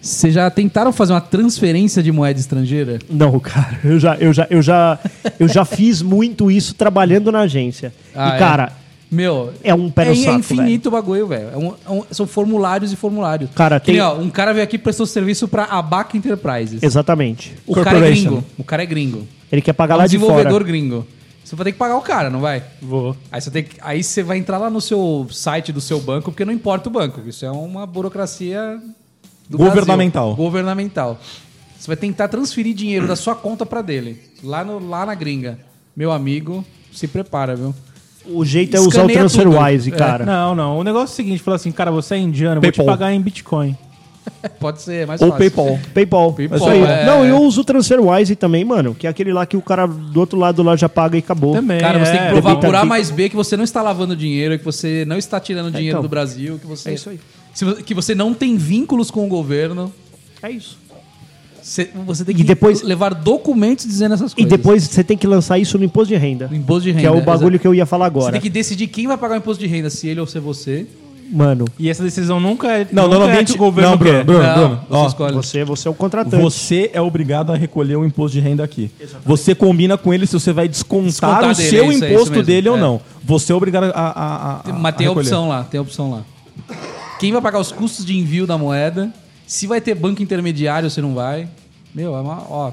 Vocês já tentaram fazer uma transferência de moeda estrangeira? Não, cara, eu já, eu já, eu já, eu já fiz muito isso trabalhando na agência. Ah, e, é? cara, Meu, É um pé no é, saco, é infinito o bagulho, velho. É um- é um- são formulários e formulários. Cara, Que tem- ó, um cara veio aqui e prestou serviço pra Abaca Enterprises. exatamente. O cara é gringo. O cara é gringo. Ele quer pagar É um lá de desenvolvedor fora. gringo. Você vai ter que pagar o cara, não vai? Vou. Aí você, tem que- aí você vai entrar lá no seu site do seu banco, porque não importa o banco. Isso é uma burocracia do Governamental. Brasil. Governamental. Você vai tentar transferir dinheiro da sua conta pra dele, lá, no, lá na gringa. Meu amigo, se prepara, viu? O jeito é usar o Escaneia TransferWise, tudo. cara. Não, não. O negócio é o seguinte, fala assim, cara, você é indiano, eu vou te PayPal. pagar em Bitcoin. (laughs) Pode ser é mais Ou fácil. PayPal. (laughs) PayPal. PayPal, Isso aí. é. Não, eu uso o TransferWise também, mano. Que é aquele lá que o cara do outro lado lá já paga e acabou. Também. Cara, você tem que é, provar por A mais B que você não está lavando dinheiro, que você não está tirando dinheiro então. do Brasil, que você. É isso aí. Que você não tem vínculos com o governo. É isso. Você, você tem E que depois- levar documentos dizendo essas E coisas. depois você tem que lançar isso no imposto de renda. No imposto de renda. Que é o bagulho exato. que eu ia falar Você agora. tem que decidir quem vai pagar o imposto de renda, se ele ou se você. Mano, E essa decisão nunca é. Não, nunca normalmente- é que o governo não, Bruno, quer. Bruno. não, você ó, escolhe. você, você é o contratante. Você é obrigado a recolher o imposto de renda aqui. Você combina com ele se você vai descontar, Descontar o dele, seu é isso, é imposto mesmo, dele ou é. não. Você é obrigado a, a, a, Mas tem a opção lá, tem a opção lá. Quem vai pagar os custos de envio da moeda? Se vai ter banco intermediário, se não vai. Meu, é uma. Ó,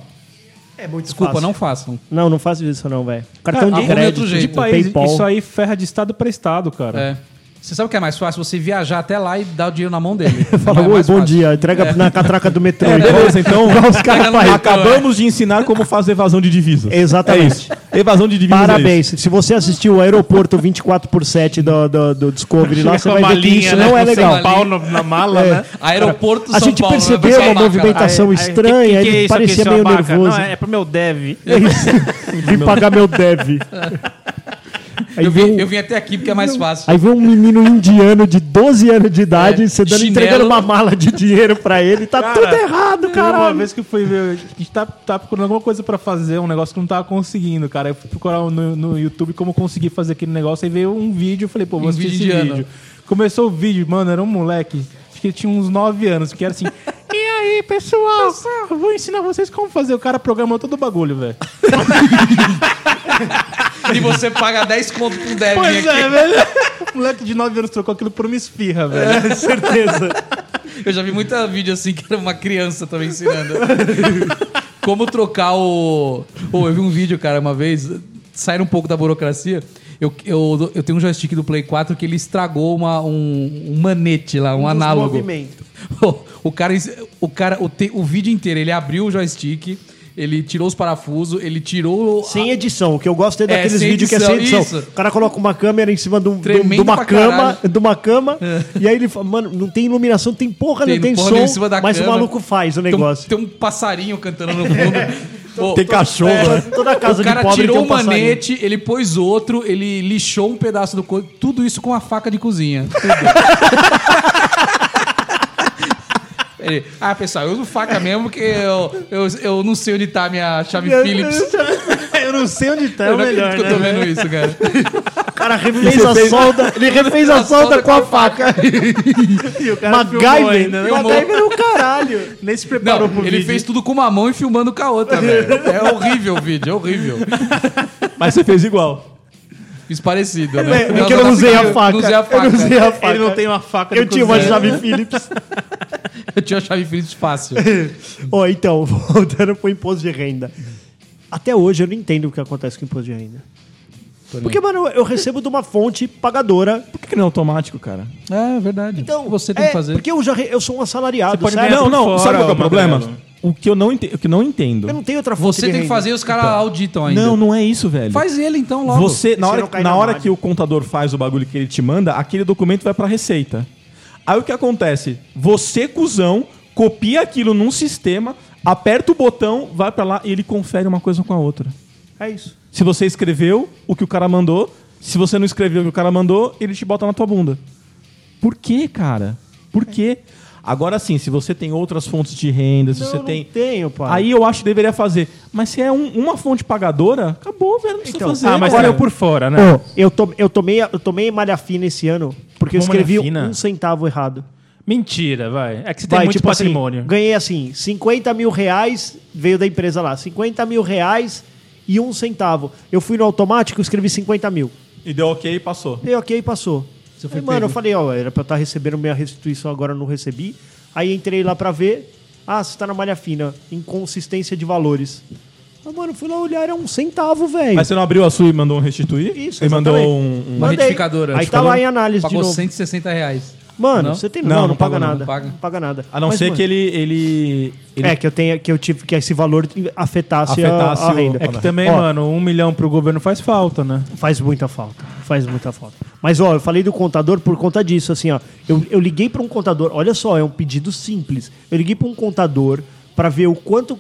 É muito desculpa, não façam. Não, não faço isso não, velho. Cartão Cara, de arrume crédito, outro jeito. De país, PayPal. isso aí ferra de estado pra estado, cara. É. Você sabe o que é mais fácil? Você viajar até lá e dar o dinheiro na mão dele. (laughs) Fala, É oi, bom fácil. dia. Entrega na catraca do metrô. É, beleza, então (laughs) os caras acabamos de ensinar como fazer evasão de divisas. (laughs) Exatamente. É isso. Evasão de divisas. é Parabéns. Se você assistiu o Aeroporto 24 por 7 do, do, do Discovery lá, você a vai ver que malinha, isso né? não é legal. São Paulo na, mala, É. né? Aeroporto A São gente Paulo. né? percebeu é uma abaca. movimentação Aí- estranha, que- que ele é parecia meio abaca? nervoso. Não, é pro meu dev. É. Vim pagar meu dev. Aí Eu vim, um, eu vim até aqui porque é mais fácil. aí vem um menino indiano de 12 anos de idade, É, você dando, chinelo. entregando uma mala de dinheiro pra ele. Tá Cara, tudo errado, Teve Uma vez que eu fui ver, a gente tá, tá procurando alguma coisa pra fazer, um negócio que não tava conseguindo, cara. Eu fui procurar no, no YouTube como conseguir fazer aquele negócio, aí veio um vídeo, eu falei, pô, vou Um assistir vídeo esse indiano. vídeo. Começou o vídeo, mano, era um moleque, acho que ele tinha uns 9 anos, que era assim, (laughs) aí, pessoal, eu vou ensinar vocês como fazer. O cara programou todo o bagulho, velho. (laughs) E você paga 10 conto pro Devin Pois aqui. é, velho. O moleque de 9 anos trocou aquilo por uma esfirra, velho. (laughs) certeza. Eu já vi muita vídeo assim que era uma criança também ensinando. Como trocar o. Pô, eu vi um vídeo, cara, uma vez, sair um pouco da burocracia. Eu, eu, eu tenho um joystick do Play 4 que ele estragou uma, um, um manete lá, um, análogo. movimento. (laughs) O cara, o, cara o, te- o vídeo inteiro, ele abriu o joystick, ele tirou os parafusos, ele tirou. Sem edição. O que eu gosto é daqueles sem vídeos que é sem edição, edição. isso. O cara coloca uma câmera em cima de, um- uma cama, de uma cama, e aí ele fala, mano, não tem iluminação, tem porra, Tem não tem porra som, mas o cama. maluco faz o Tem um, negócio. tem um passarinho cantando no fundo. (laughs) Pô, Tem cachorro. né? Toda casa o cara de pobre tirou um passarinho. manete, ele pôs outro, ele lixou um pedaço do corpo, tudo isso com a faca de cozinha. (laughs) Ele, ah, pessoal, eu uso faca mesmo porque eu, eu, eu não sei onde tá a minha chave Phillips. (laughs) Eu não sei onde tá, é Eu o não melhor, que eu tô né? vendo isso, cara. Cara refez a solda, ele refez a solda com a faca. (laughs) E o cara MacGyver, ainda, né? MacGyver é o caralho. Nem se preparou Não, pro ele vídeo. fez tudo com uma mão e filmando com a outra, velho. É horrível o vídeo, é horrível. (laughs) Mas você fez igual. Fiz parecido, É, né? é que eu não usei a faca. Não usei a Eu faca. não usei a faca. Ele não tem uma faca Eu tinha uma chave Phillips. (laughs) Eu tinha a chave Phillips fácil. Ó, então, voltando pro imposto de renda. Até hoje eu não entendo o que acontece com o imposto de renda. Porque, mano, eu recebo de uma fonte pagadora. Por que, que não é automático, cara? É verdade. Então, você tem é, que fazer. Porque eu, já, re- eu sou um assalariado, Você pode ganhar não, não. fora, sabe qual que é o problema? Magrelo. O que eu não, ente- o que eu não entendo. Eu não tenho outra fonte Você tem que fazer e os caras auditam ainda. Não, não é isso, velho. Faz ele então logo. Você, na hora, na na hora que o contador faz o bagulho que ele te manda, aquele documento vai pra Receita. Aí o que acontece? Você, cuzão, copia aquilo num sistema, aperta o botão, vai pra lá e ele confere uma coisa com a outra. É isso. Se você escreveu o que o cara mandou, se você não escreveu o que o cara mandou, ele te bota na tua bunda. Por quê, cara? Por quê? Agora sim, se você tem outras fontes de renda, se Não, você não tem. tenho, pai. Aí eu acho que deveria fazer. Mas se é um- uma fonte pagadora, acabou, velho. Não precisa Então, fazer. Ah, mas saiu por fora, né? Eu, to, eu, tomei, eu tomei malha fina esse ano porque eu Tomou malha escrevi um centavo errado. Mentira, vai. É que você tem Vai, muito tipo patrimônio. assim, ganhei assim, 50 mil reais, veio da empresa lá, 50 mil reais e um centavo. Eu fui no automático e escrevi 50 mil. E deu ok e passou. Dei ok e passou. Você foi Aí, mano, pego. eu falei, ó, era pra eu estar recebendo minha restituição, agora eu não recebi. Aí entrei lá pra ver. Ah, você tá na malha fina, inconsistência de valores. Ah, mano, fui lá olhar, era um centavo, velho. Mas você não abriu a sua e mandou um restituir? Isso, E mandou um. um- Uma Mandei. retificadora. Aí tá lá em análise Pagou de novo. 160 reais. Mano, Não? você tem. Não, Não, não, não paga paga, nada. não paga. Não paga nada. A não Mas, ser mano, que ele. ele, ele É, que eu tenha, que eu tive que esse valor afetasse, Afetasse a, a o- renda. É que também, Ó, mano, um milhão pro governo faz falta, né? Faz muita falta. Faz muita falta. Mas, ó, eu falei do contador por conta disso, assim, ó. Eu, eu liguei para um contador, olha só, é um pedido simples. Eu liguei para um contador para ver o quanto.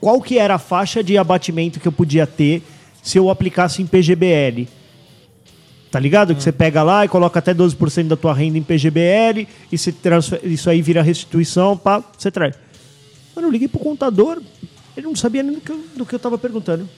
Qual que era a faixa de abatimento que eu podia ter se eu aplicasse em PGBL. Tá ligado? Que você pega lá e coloca até 12% da tua renda em PGBL e se transfer... isso aí vira restituição, pá, você traz. Mano, eu liguei pro contador, ele não sabia nem do que eu, do que eu tava perguntando.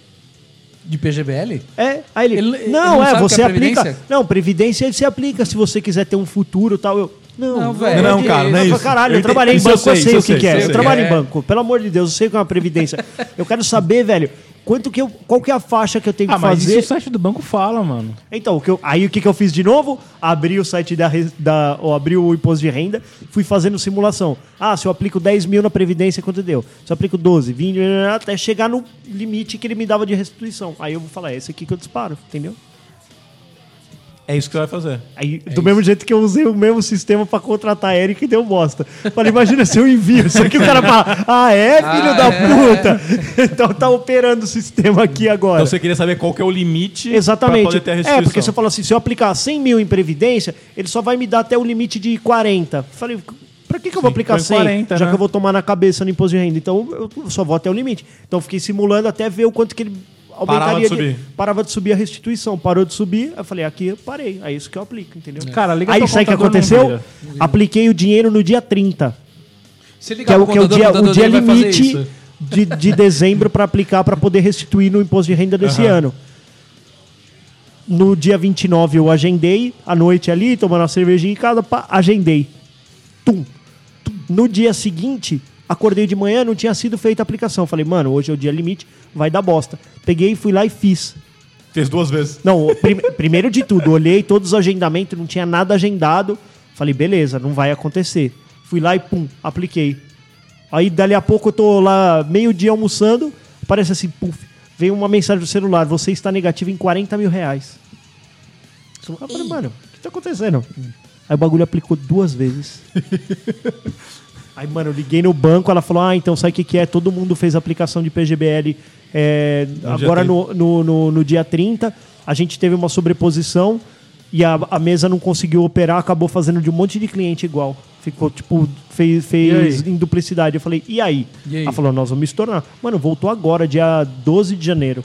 De PGBL? É, aí ele. Ele- ele não, não é, que você é aplica. previdência? Não, previdência ele se aplica se você quiser ter um futuro e tal. Eu. Não, Não, velho, Não, cara, não é isso. Caralho, Eu eu, trabalhei em Isso eu banco, eu sei, sei, o que, eu que sei, é. Eu eu trabalho sei. em banco, pelo amor de Deus, eu sei o que é uma previdência. eu quero saber, velho, quanto que eu, qual que é a faixa que eu tenho que Ah, mas fazer. isso o site do banco fala, mano. Então, o que eu- aí o que, que eu fiz de novo? Abri o site da, da. Ou abri o imposto de renda, fui fazendo simulação. Ah, se eu aplico 10 mil na Previdência, quanto deu? Se eu aplico 12, 20, até chegar no limite que ele me dava de restituição. Aí eu vou falar, é esse aqui que eu disparo, entendeu? É isso que você vai fazer. Aí, do mesmo jeito que eu usei o mesmo sistema pra contratar a Eric e deu bosta. Falei, imagina se eu envio isso aqui, o cara fala, ah, é, filho Ah, da é. puta? Então tá operando o sistema aqui agora. Então você queria saber qual que é o limite Exatamente. pra poder ter a restituição. É, porque você fala assim, se eu aplicar 100 mil em Previdência, ele só vai me dar até o limite de 40. Falei, pra que, que eu vou aplicar põe 100? 40, já né? que eu vou tomar na cabeça no imposto de renda. Então eu só vou até o limite. Então eu fiquei simulando até ver o quanto que ele. Parava de subir. parava de subir a restituição. Parou de subir, eu falei, aqui eu parei. É isso que eu aplico, entendeu? Cara, liga Aí sabe o que aconteceu? Apliquei o dinheiro no dia 30. Se Que é o, que é o dia, o dia limite de, de (laughs) dezembro para aplicar para poder restituir no imposto de renda desse ano. No dia 29 eu agendei, à noite ali, tomando uma cervejinha em casa, pá, agendei. Tum. Tum. No dia seguinte, acordei de manhã, não tinha sido feita a aplicação. Falei, mano, hoje é o dia limite, vai dar bosta. Peguei, fui lá e fiz. Fez duas vezes. Não, prim- (laughs) primeiro de tudo, olhei todos os agendamentos, não tinha nada agendado. Falei, beleza, não vai acontecer. Fui lá e pum, apliquei. Aí dali a pouco eu tô lá meio-dia almoçando, aparece assim, puf, veio uma mensagem do celular, você está negativo em 40 mil reais. Eu falei, mano, o que tá acontecendo? Aí o bagulho aplicou duas vezes. (laughs) Aí, mano, eu liguei no banco, ela falou: Ah, então sabe o que, que é? Todo mundo fez aplicação de PGBL é, agora 30. no, no, no, no dia 30. A gente teve uma sobreposição e a, a mesa não conseguiu operar, acabou fazendo de um monte de cliente igual. Ficou, tipo, fez, fez em duplicidade. Eu falei, e aí? E aí? Ela falou, nós vamos estornar. Mano, voltou agora, dia 12 de janeiro.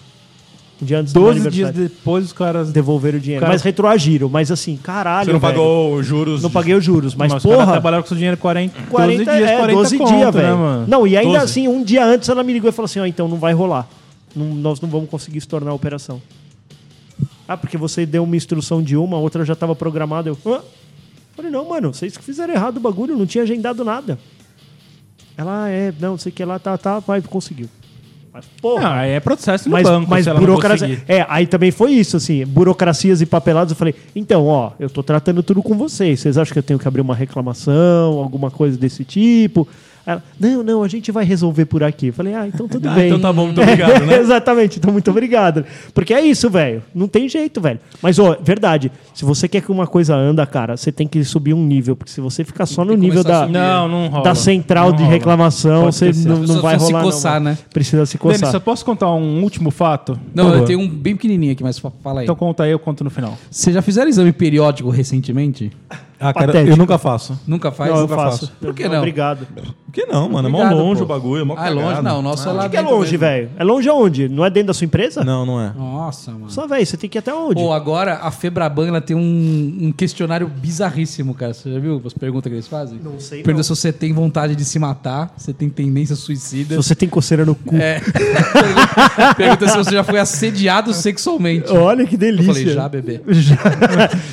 Um dia antes do meu 12 dias depois os caras. Devolveram o dinheiro. Cara- Mas retroagiram. Mas assim, caralho. Você não velho. pagou os juros. Não paguei os juros. Mas, caras porra. trabalharam com seu dinheiro 40, 40 12 dias, é, 40 12 conto, dias, né, velho. mano? Não, e ainda 12. assim, um dia antes ela me ligou e falou assim: ó, então não vai rolar. Não- nós não vamos conseguir se tornar a operação. Ah, porque você deu uma instrução de uma, a outra já tava programada. Eu, Hã? falei, não, mano, vocês que fizeram errado o bagulho, não tinha agendado nada. Ela, é, não, sei o que lá, tá, tá, mas conseguiu. Mas, porra. Não, aí é processo no Mas, banco, mas burocracia. É, aí também foi isso, assim, burocracias e papelados. Eu falei, então, ó, eu tô tratando tudo com vocês. Vocês acham que eu tenho que abrir uma reclamação, alguma coisa desse tipo? Ela, não, não, a gente vai resolver por aqui. Eu falei, ah, então tudo (laughs) Ah, bem. então tá bom, muito obrigado, né? (laughs) Exatamente, então muito obrigado. Porque é isso, velho. Não tem jeito, velho. Mas, ó, verdade, se você quer que uma coisa anda, cara, você tem que subir um nível. Porque se você ficar só no nível da, subir. Não, não rola. da central Não de rola. reclamação, Pode você não, não vai precisam se rolar. coçar, não, né? Precisa se Denis, coçar. só posso contar um último fato? Não, eu tenho um bem pequenininho aqui, mas fa- fala aí. Então conta aí, eu conto no final. Vocês já fizeram exame periódico recentemente? Ah, cara, Patético. eu nunca faço. Nunca faz? Não, eu Nunca faço. Por que não? Obrigado. Por que não, mano? É mó Obrigado, longe pô. o bagulho, é mó Ah, é longe? Não, o nosso é lá O que, é longe, velho? É longe aonde? Não é dentro da sua empresa? Não, não é. Nossa, mano. Só, velho, você tem que ir até onde? Pô, agora a Febraban ela tem um, um questionário bizarríssimo, cara. Você já viu as perguntas que eles fazem? Não sei, Pergunta não. se você tem vontade de se matar, se você tem tendência Se suicida. você tem coceira no cu. É. Pergunta- (laughs) Pergunta se você já foi assediado sexualmente. Olha que delícia. Eu falei, já, bebê. (laughs) Já.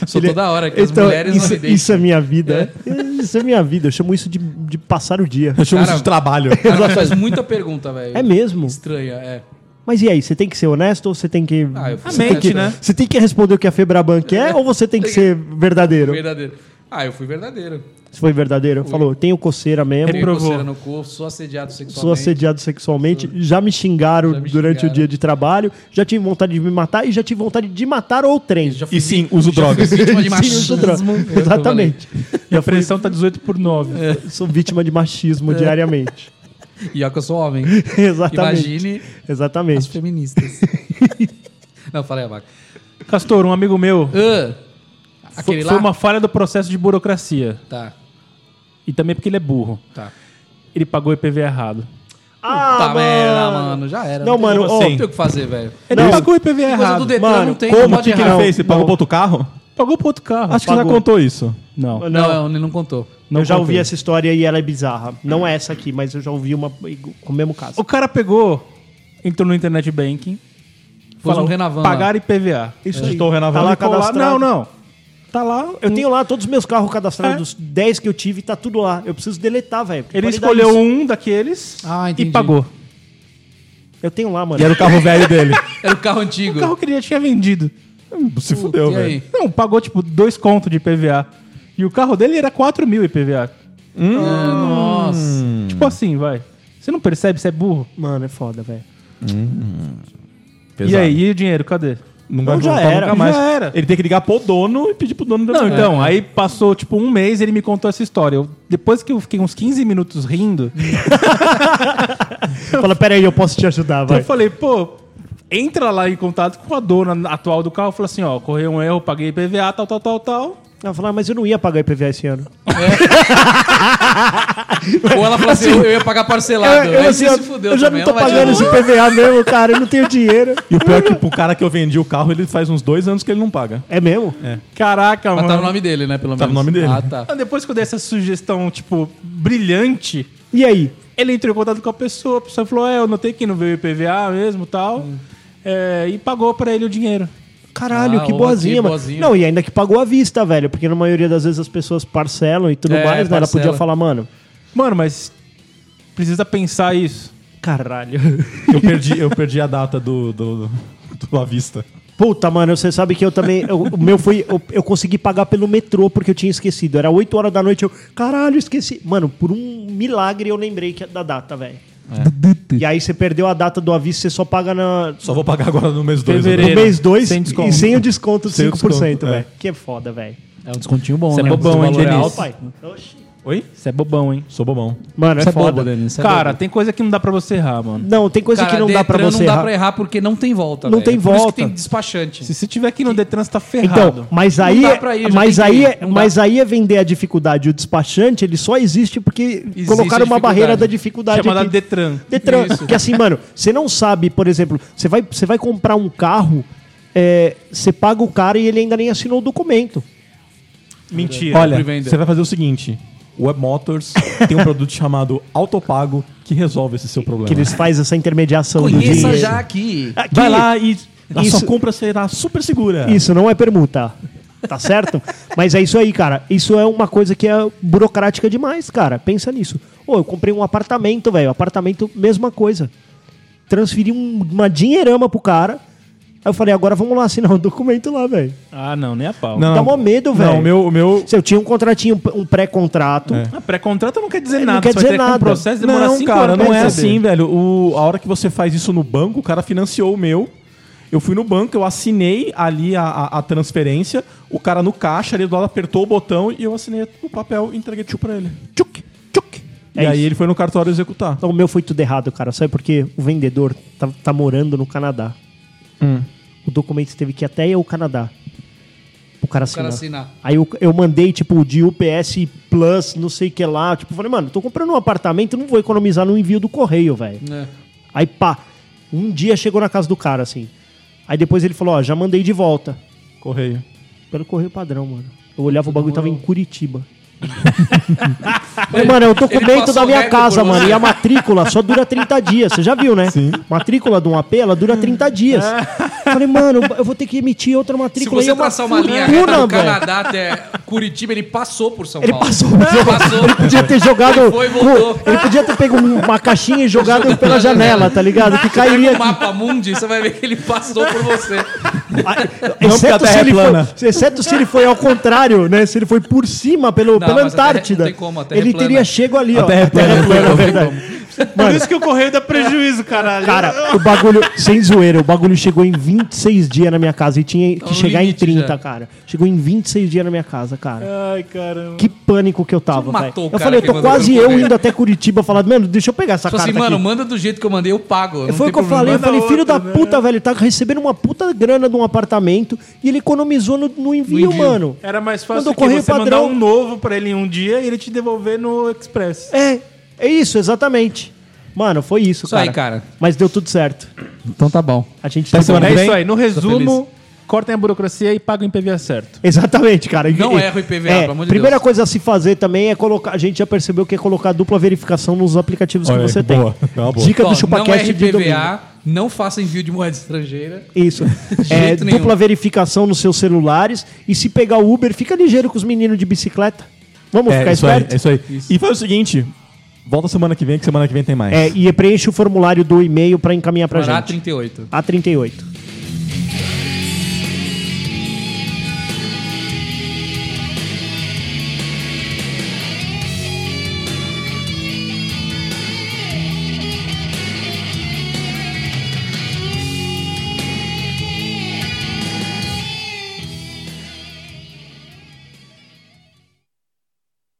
Sou Ele- toda hora que as Então, mulheres isso, não me deixam. Isso é minha vida. Isso é minha vida. Eu chamo isso de, de passar o dia. Eu chamo Cara, isso de trabalho. Cara, faz muita pergunta, velho. É mesmo? Estranha, é. Mas e aí, você tem que ser honesto ou você tem que. Ah, eu você fui tem que, honesto, né? Você tem que responder o que a Febraban quer (laughs) ou você tem que ser verdadeiro? Verdadeiro. Ah, eu fui verdadeiro. Você foi verdadeiro? Falou, tenho coceira mesmo. Tenho coceira no corpo, sou assediado sexualmente. Sou assediado sexualmente, já me xingaram Já me durante xingaram. o dia de trabalho, já tive vontade de me matar e já tive vontade de matar ou trem. Fui E (laughs) sim, uso drogas. fui vítima de Sim, uso. É Exatamente. E a pressão tá 18 por 9. Sou vítima de machismo É. diariamente. E ó que eu sou homem. (laughs) Exatamente. Imagine as Exatamente. feministas. (laughs) Não, falei a vaca. Castor, um amigo meu, foi, aquele foi lá? uma falha do processo de burocracia. Tá, E também porque ele é burro. tá. Ele pagou o IPV errado. Ah, tá merda, mano. Já era. Não, tem mano, assim? Não tem o que fazer, velho. Ele Não. pagou o IPV Coisa errado. do Detran Mano, não tem, como não O que, que ele fez? Você pagou pro outro carro? Pagou pro outro carro. Acho que você já Pagou. contou isso. Não. Não, Não, ele não contou. não eu já ouvi contei. essa história e ela é bizarra. Não é essa aqui, mas eu já ouvi uma com o mesmo caso. O cara pegou, entrou no internet banking, falou, um Renavan pagar IPVA. Isso Eu aí. estou renovando. Tá lá- cadastrado. Não, não. Tá lá. Eu um- tenho lá todos os meus carros cadastrados, É. dos 10 que eu tive, tá tudo lá. Eu preciso deletar, velho. Ele escolheu isso. um daqueles Ah, e pagou. Eu tenho lá, mano. E era o carro velho dele. (laughs) Era o carro antigo. O carro que ele já tinha vendido. Se fudeu, e velho. Não, pagou tipo dois contos de IPVA. E o carro dele era 4 mil IPVA. Ah, nossa. Tipo assim, vai. Você não percebe, você é burro. Mano, é foda, velho. E Pesado. aí, e o dinheiro, cadê? Não vai Não, já era, nunca mais. já era. Ele tem que ligar pro dono e pedir pro dono Não, então, aí passou tipo um mês ele me contou essa história. Eu- depois que eu fiquei uns 15 minutos rindo, (laughs) Fala, pera aí, eu posso te ajudar, então vai. eu falei, pô, entra lá em contato com a dona atual do carro. Fala assim, ó, ocorreu um erro, paguei IPVA, tal, tal, tal, tal. Ela falou, ah, mas eu não ia pagar IPVA esse ano. Ou ela falou assim, eu ia pagar parcelado. eu, aí assim, eu- se fudeu eu já também. não tô pagando esse. IPVA mesmo, cara. Eu não tenho dinheiro. E o pior é que pro cara que eu vendi o carro, ele faz uns dois anos que ele não paga. É mesmo? Caraca, Mas mano. tá no nome dele, né, pelo menos. Tá no nome dele. Ah, tá. Então, Depois que eu dei essa sugestão, tipo, brilhante, E aí? ele entrou em contato com a pessoa. A pessoa falou, é, eu notei que não veio IPVA mesmo tal. Hum. É, e pagou pra ele o dinheiro. Caralho, Ah, que boazinha, que mano. boazinha. Não, e ainda que pagou à vista, velho. Porque na maioria das vezes as pessoas parcelam e tudo É, mais, né? Ela podia falar, mano, Mano, mas precisa pensar isso. caralho. Eu perdi, eu perdi a data do, do, do, do Avista. Puta, mano, você sabe que eu também. eu- o meu foi. Eu, eu consegui pagar pelo metrô porque eu tinha esquecido. Era 8 horas da noite, eu. Caralho, esqueci. Mano, por um milagre eu lembrei que, da data, velho. E aí você perdeu a data do aviso, você só paga na, Só vou pagar agora no mês 2. Fevereiro. no mês 2 Sem desconto. e sem o desconto de Sem o 5%, desconto, velho. é. Que foda, velho. É um descontinho bom, Você é né? bobão, Seu hein, é Denis? alto. Oi? Você é bobão, hein? Sou bobão. Mano, é Você é foda. bobo, Denis. é Cara, bobo. tem coisa que não dá pra você errar, mano. Não, tem coisa Cara, que não dá pra Detran você não dá errar. pra errar porque não tem volta, Não velho. tem É volta. que tem despachante. Se você tiver aqui no Detran, você tá ferrado. Então, mas aí, dá pra ir, mas que aí, ir. é- mas aí é vender a dificuldade. O despachante, ele só existe porque Existe colocaram uma barreira da dificuldade Chamada aqui. Detran. Detran. Isso. Que assim, mano, você não sabe, por exemplo, você vai, você vai comprar um carro, é, você paga o cara e ele ainda nem assinou o documento. Mentira. Olha, você vai fazer o seguinte: Web Motors (laughs) tem um produto chamado Autopago que resolve esse seu problema. Que eles fazem essa intermediação do Conheça dinheiro. já aqui. Aqui, Vai lá e A Isso- sua compra será super segura. Isso não é permuta. Tá certo? Mas é isso aí, cara. Isso é uma coisa que é burocrática demais, cara. Pensa nisso. Ô, eu comprei um apartamento, velho. Apartamento, mesma coisa. Transferi um- uma dinheirama pro cara. Aí eu falei, agora vamos lá assinar um documento lá, velho. Ah, não, nem a pau. Não. Dá mó medo, velho. Não, o meu, o meu, Se eu tinha um contratinho, um pré-contrato. É. Ah, Pré-contrato não quer dizer Não nada. quer Você vai dizer que um nada. processo demora não, cinco cara, anos não é assim, velho. O, a hora que você faz isso no banco, o cara financiou o meu. Eu fui no banco, eu assinei ali a, a- a transferência. O cara no caixa, ali do lado, apertou o botão e eu assinei o papel e entreguei tchu pra ele. Tchuc, tchuc. E É aí isso. ele foi no cartório executar. Então o meu foi tudo errado, cara. Sabe por quê? O vendedor tá, tá morando no Canadá. Hum. O documento teve que ir até o Canadá. O cara O cara assinar. Aí eu, eu mandei, tipo, de UPS Plus, não sei o que lá. Tipo, falei, mano, tô comprando um apartamento, não vou economizar no envio do correio, velho. É. Aí, pá, um dia chegou na casa do cara, assim. Aí depois ele falou, ó, já mandei de volta. Correio. Pelo correio padrão, mano. Eu olhava o bagulho e tava em Curitiba. Falei, mano, é o documento da minha casa, mano. você. E a matrícula só dura 30 dias. Você já viu, né? Sim. Matrícula de um AP, ela dura 30 dias. Falei, mano, eu vou ter que emitir outra Se matrícula. você aí é traçar uma linha reta do. Canadá até Curitiba, ele passou por São Ele Paulo. passou. Passou. Ele podia ter jogado. Ele foi e voltou. Ele podia ter pego um- uma caixinha e jogado pela janela, tá ligado? Que cairia. o mapa mundi, você vai ver que ele passou por você. porque a Exceto se, é ele foi, exceto se ele foi ao contrário, né? Se ele foi por cima, pelo, pela a Terra- Antártida. não tem como, a Terra é ele plana. teria chego ali, ó. Terra é A Terra é plana, plana, não verdade. Por isso que o correio dá prejuízo, caralho. Cara, o bagulho, sem zoeira, o bagulho chegou em 26 dias na minha casa e tinha que no chegar em limite 30, já. cara. Chegou em 26 dias na minha casa, cara. Ai, caramba. Que pânico que eu tava, velho. Eu falei, eu tô quase eu correio. indo até Curitiba falando, mano, deixa eu pegar essa Tipo carta assim, mano, aqui. manda do jeito que eu mandei, eu pago. não Foi o que eu falei, eu falei, filho da outra, né? puta, velho, tá recebendo uma puta grana de um apartamento e ele economizou no, no envio, envio. mano. Era mais fácil Mandou que correio você padrão. mandar um novo pra ele em um dia e ele te devolver no Express. É, é isso, exatamente. Mano, foi isso, Isso cara. aí, cara. Mas deu tudo certo. Então tá bom. A gente Até tá semana É que isso vem? aí. No resumo, cortem a burocracia e paguem o IPVA certo. Exatamente, cara. Não E- erra o IPVA, é, pelo amor de Primeira Deus. coisa a se fazer também é colocar. A gente já percebeu que é colocar dupla verificação nos aplicativos Olha que aí, você boa. tem. É uma boa. Dica Ó, do não ChupaCast de domingo. RPVA, não faça envio de moeda estrangeira. Isso. (laughs) É, jeito nenhum. dupla verificação nos seus celulares. E se pegar o Uber, fica ligeiro com os meninos de bicicleta. Vamos É ficar isso, aí, esperto? é isso aí. E faz o seguinte: volta semana que vem, que semana que vem tem mais. É, e preenche o formulário do e-mail para encaminhar pra Para gente. A38. A38.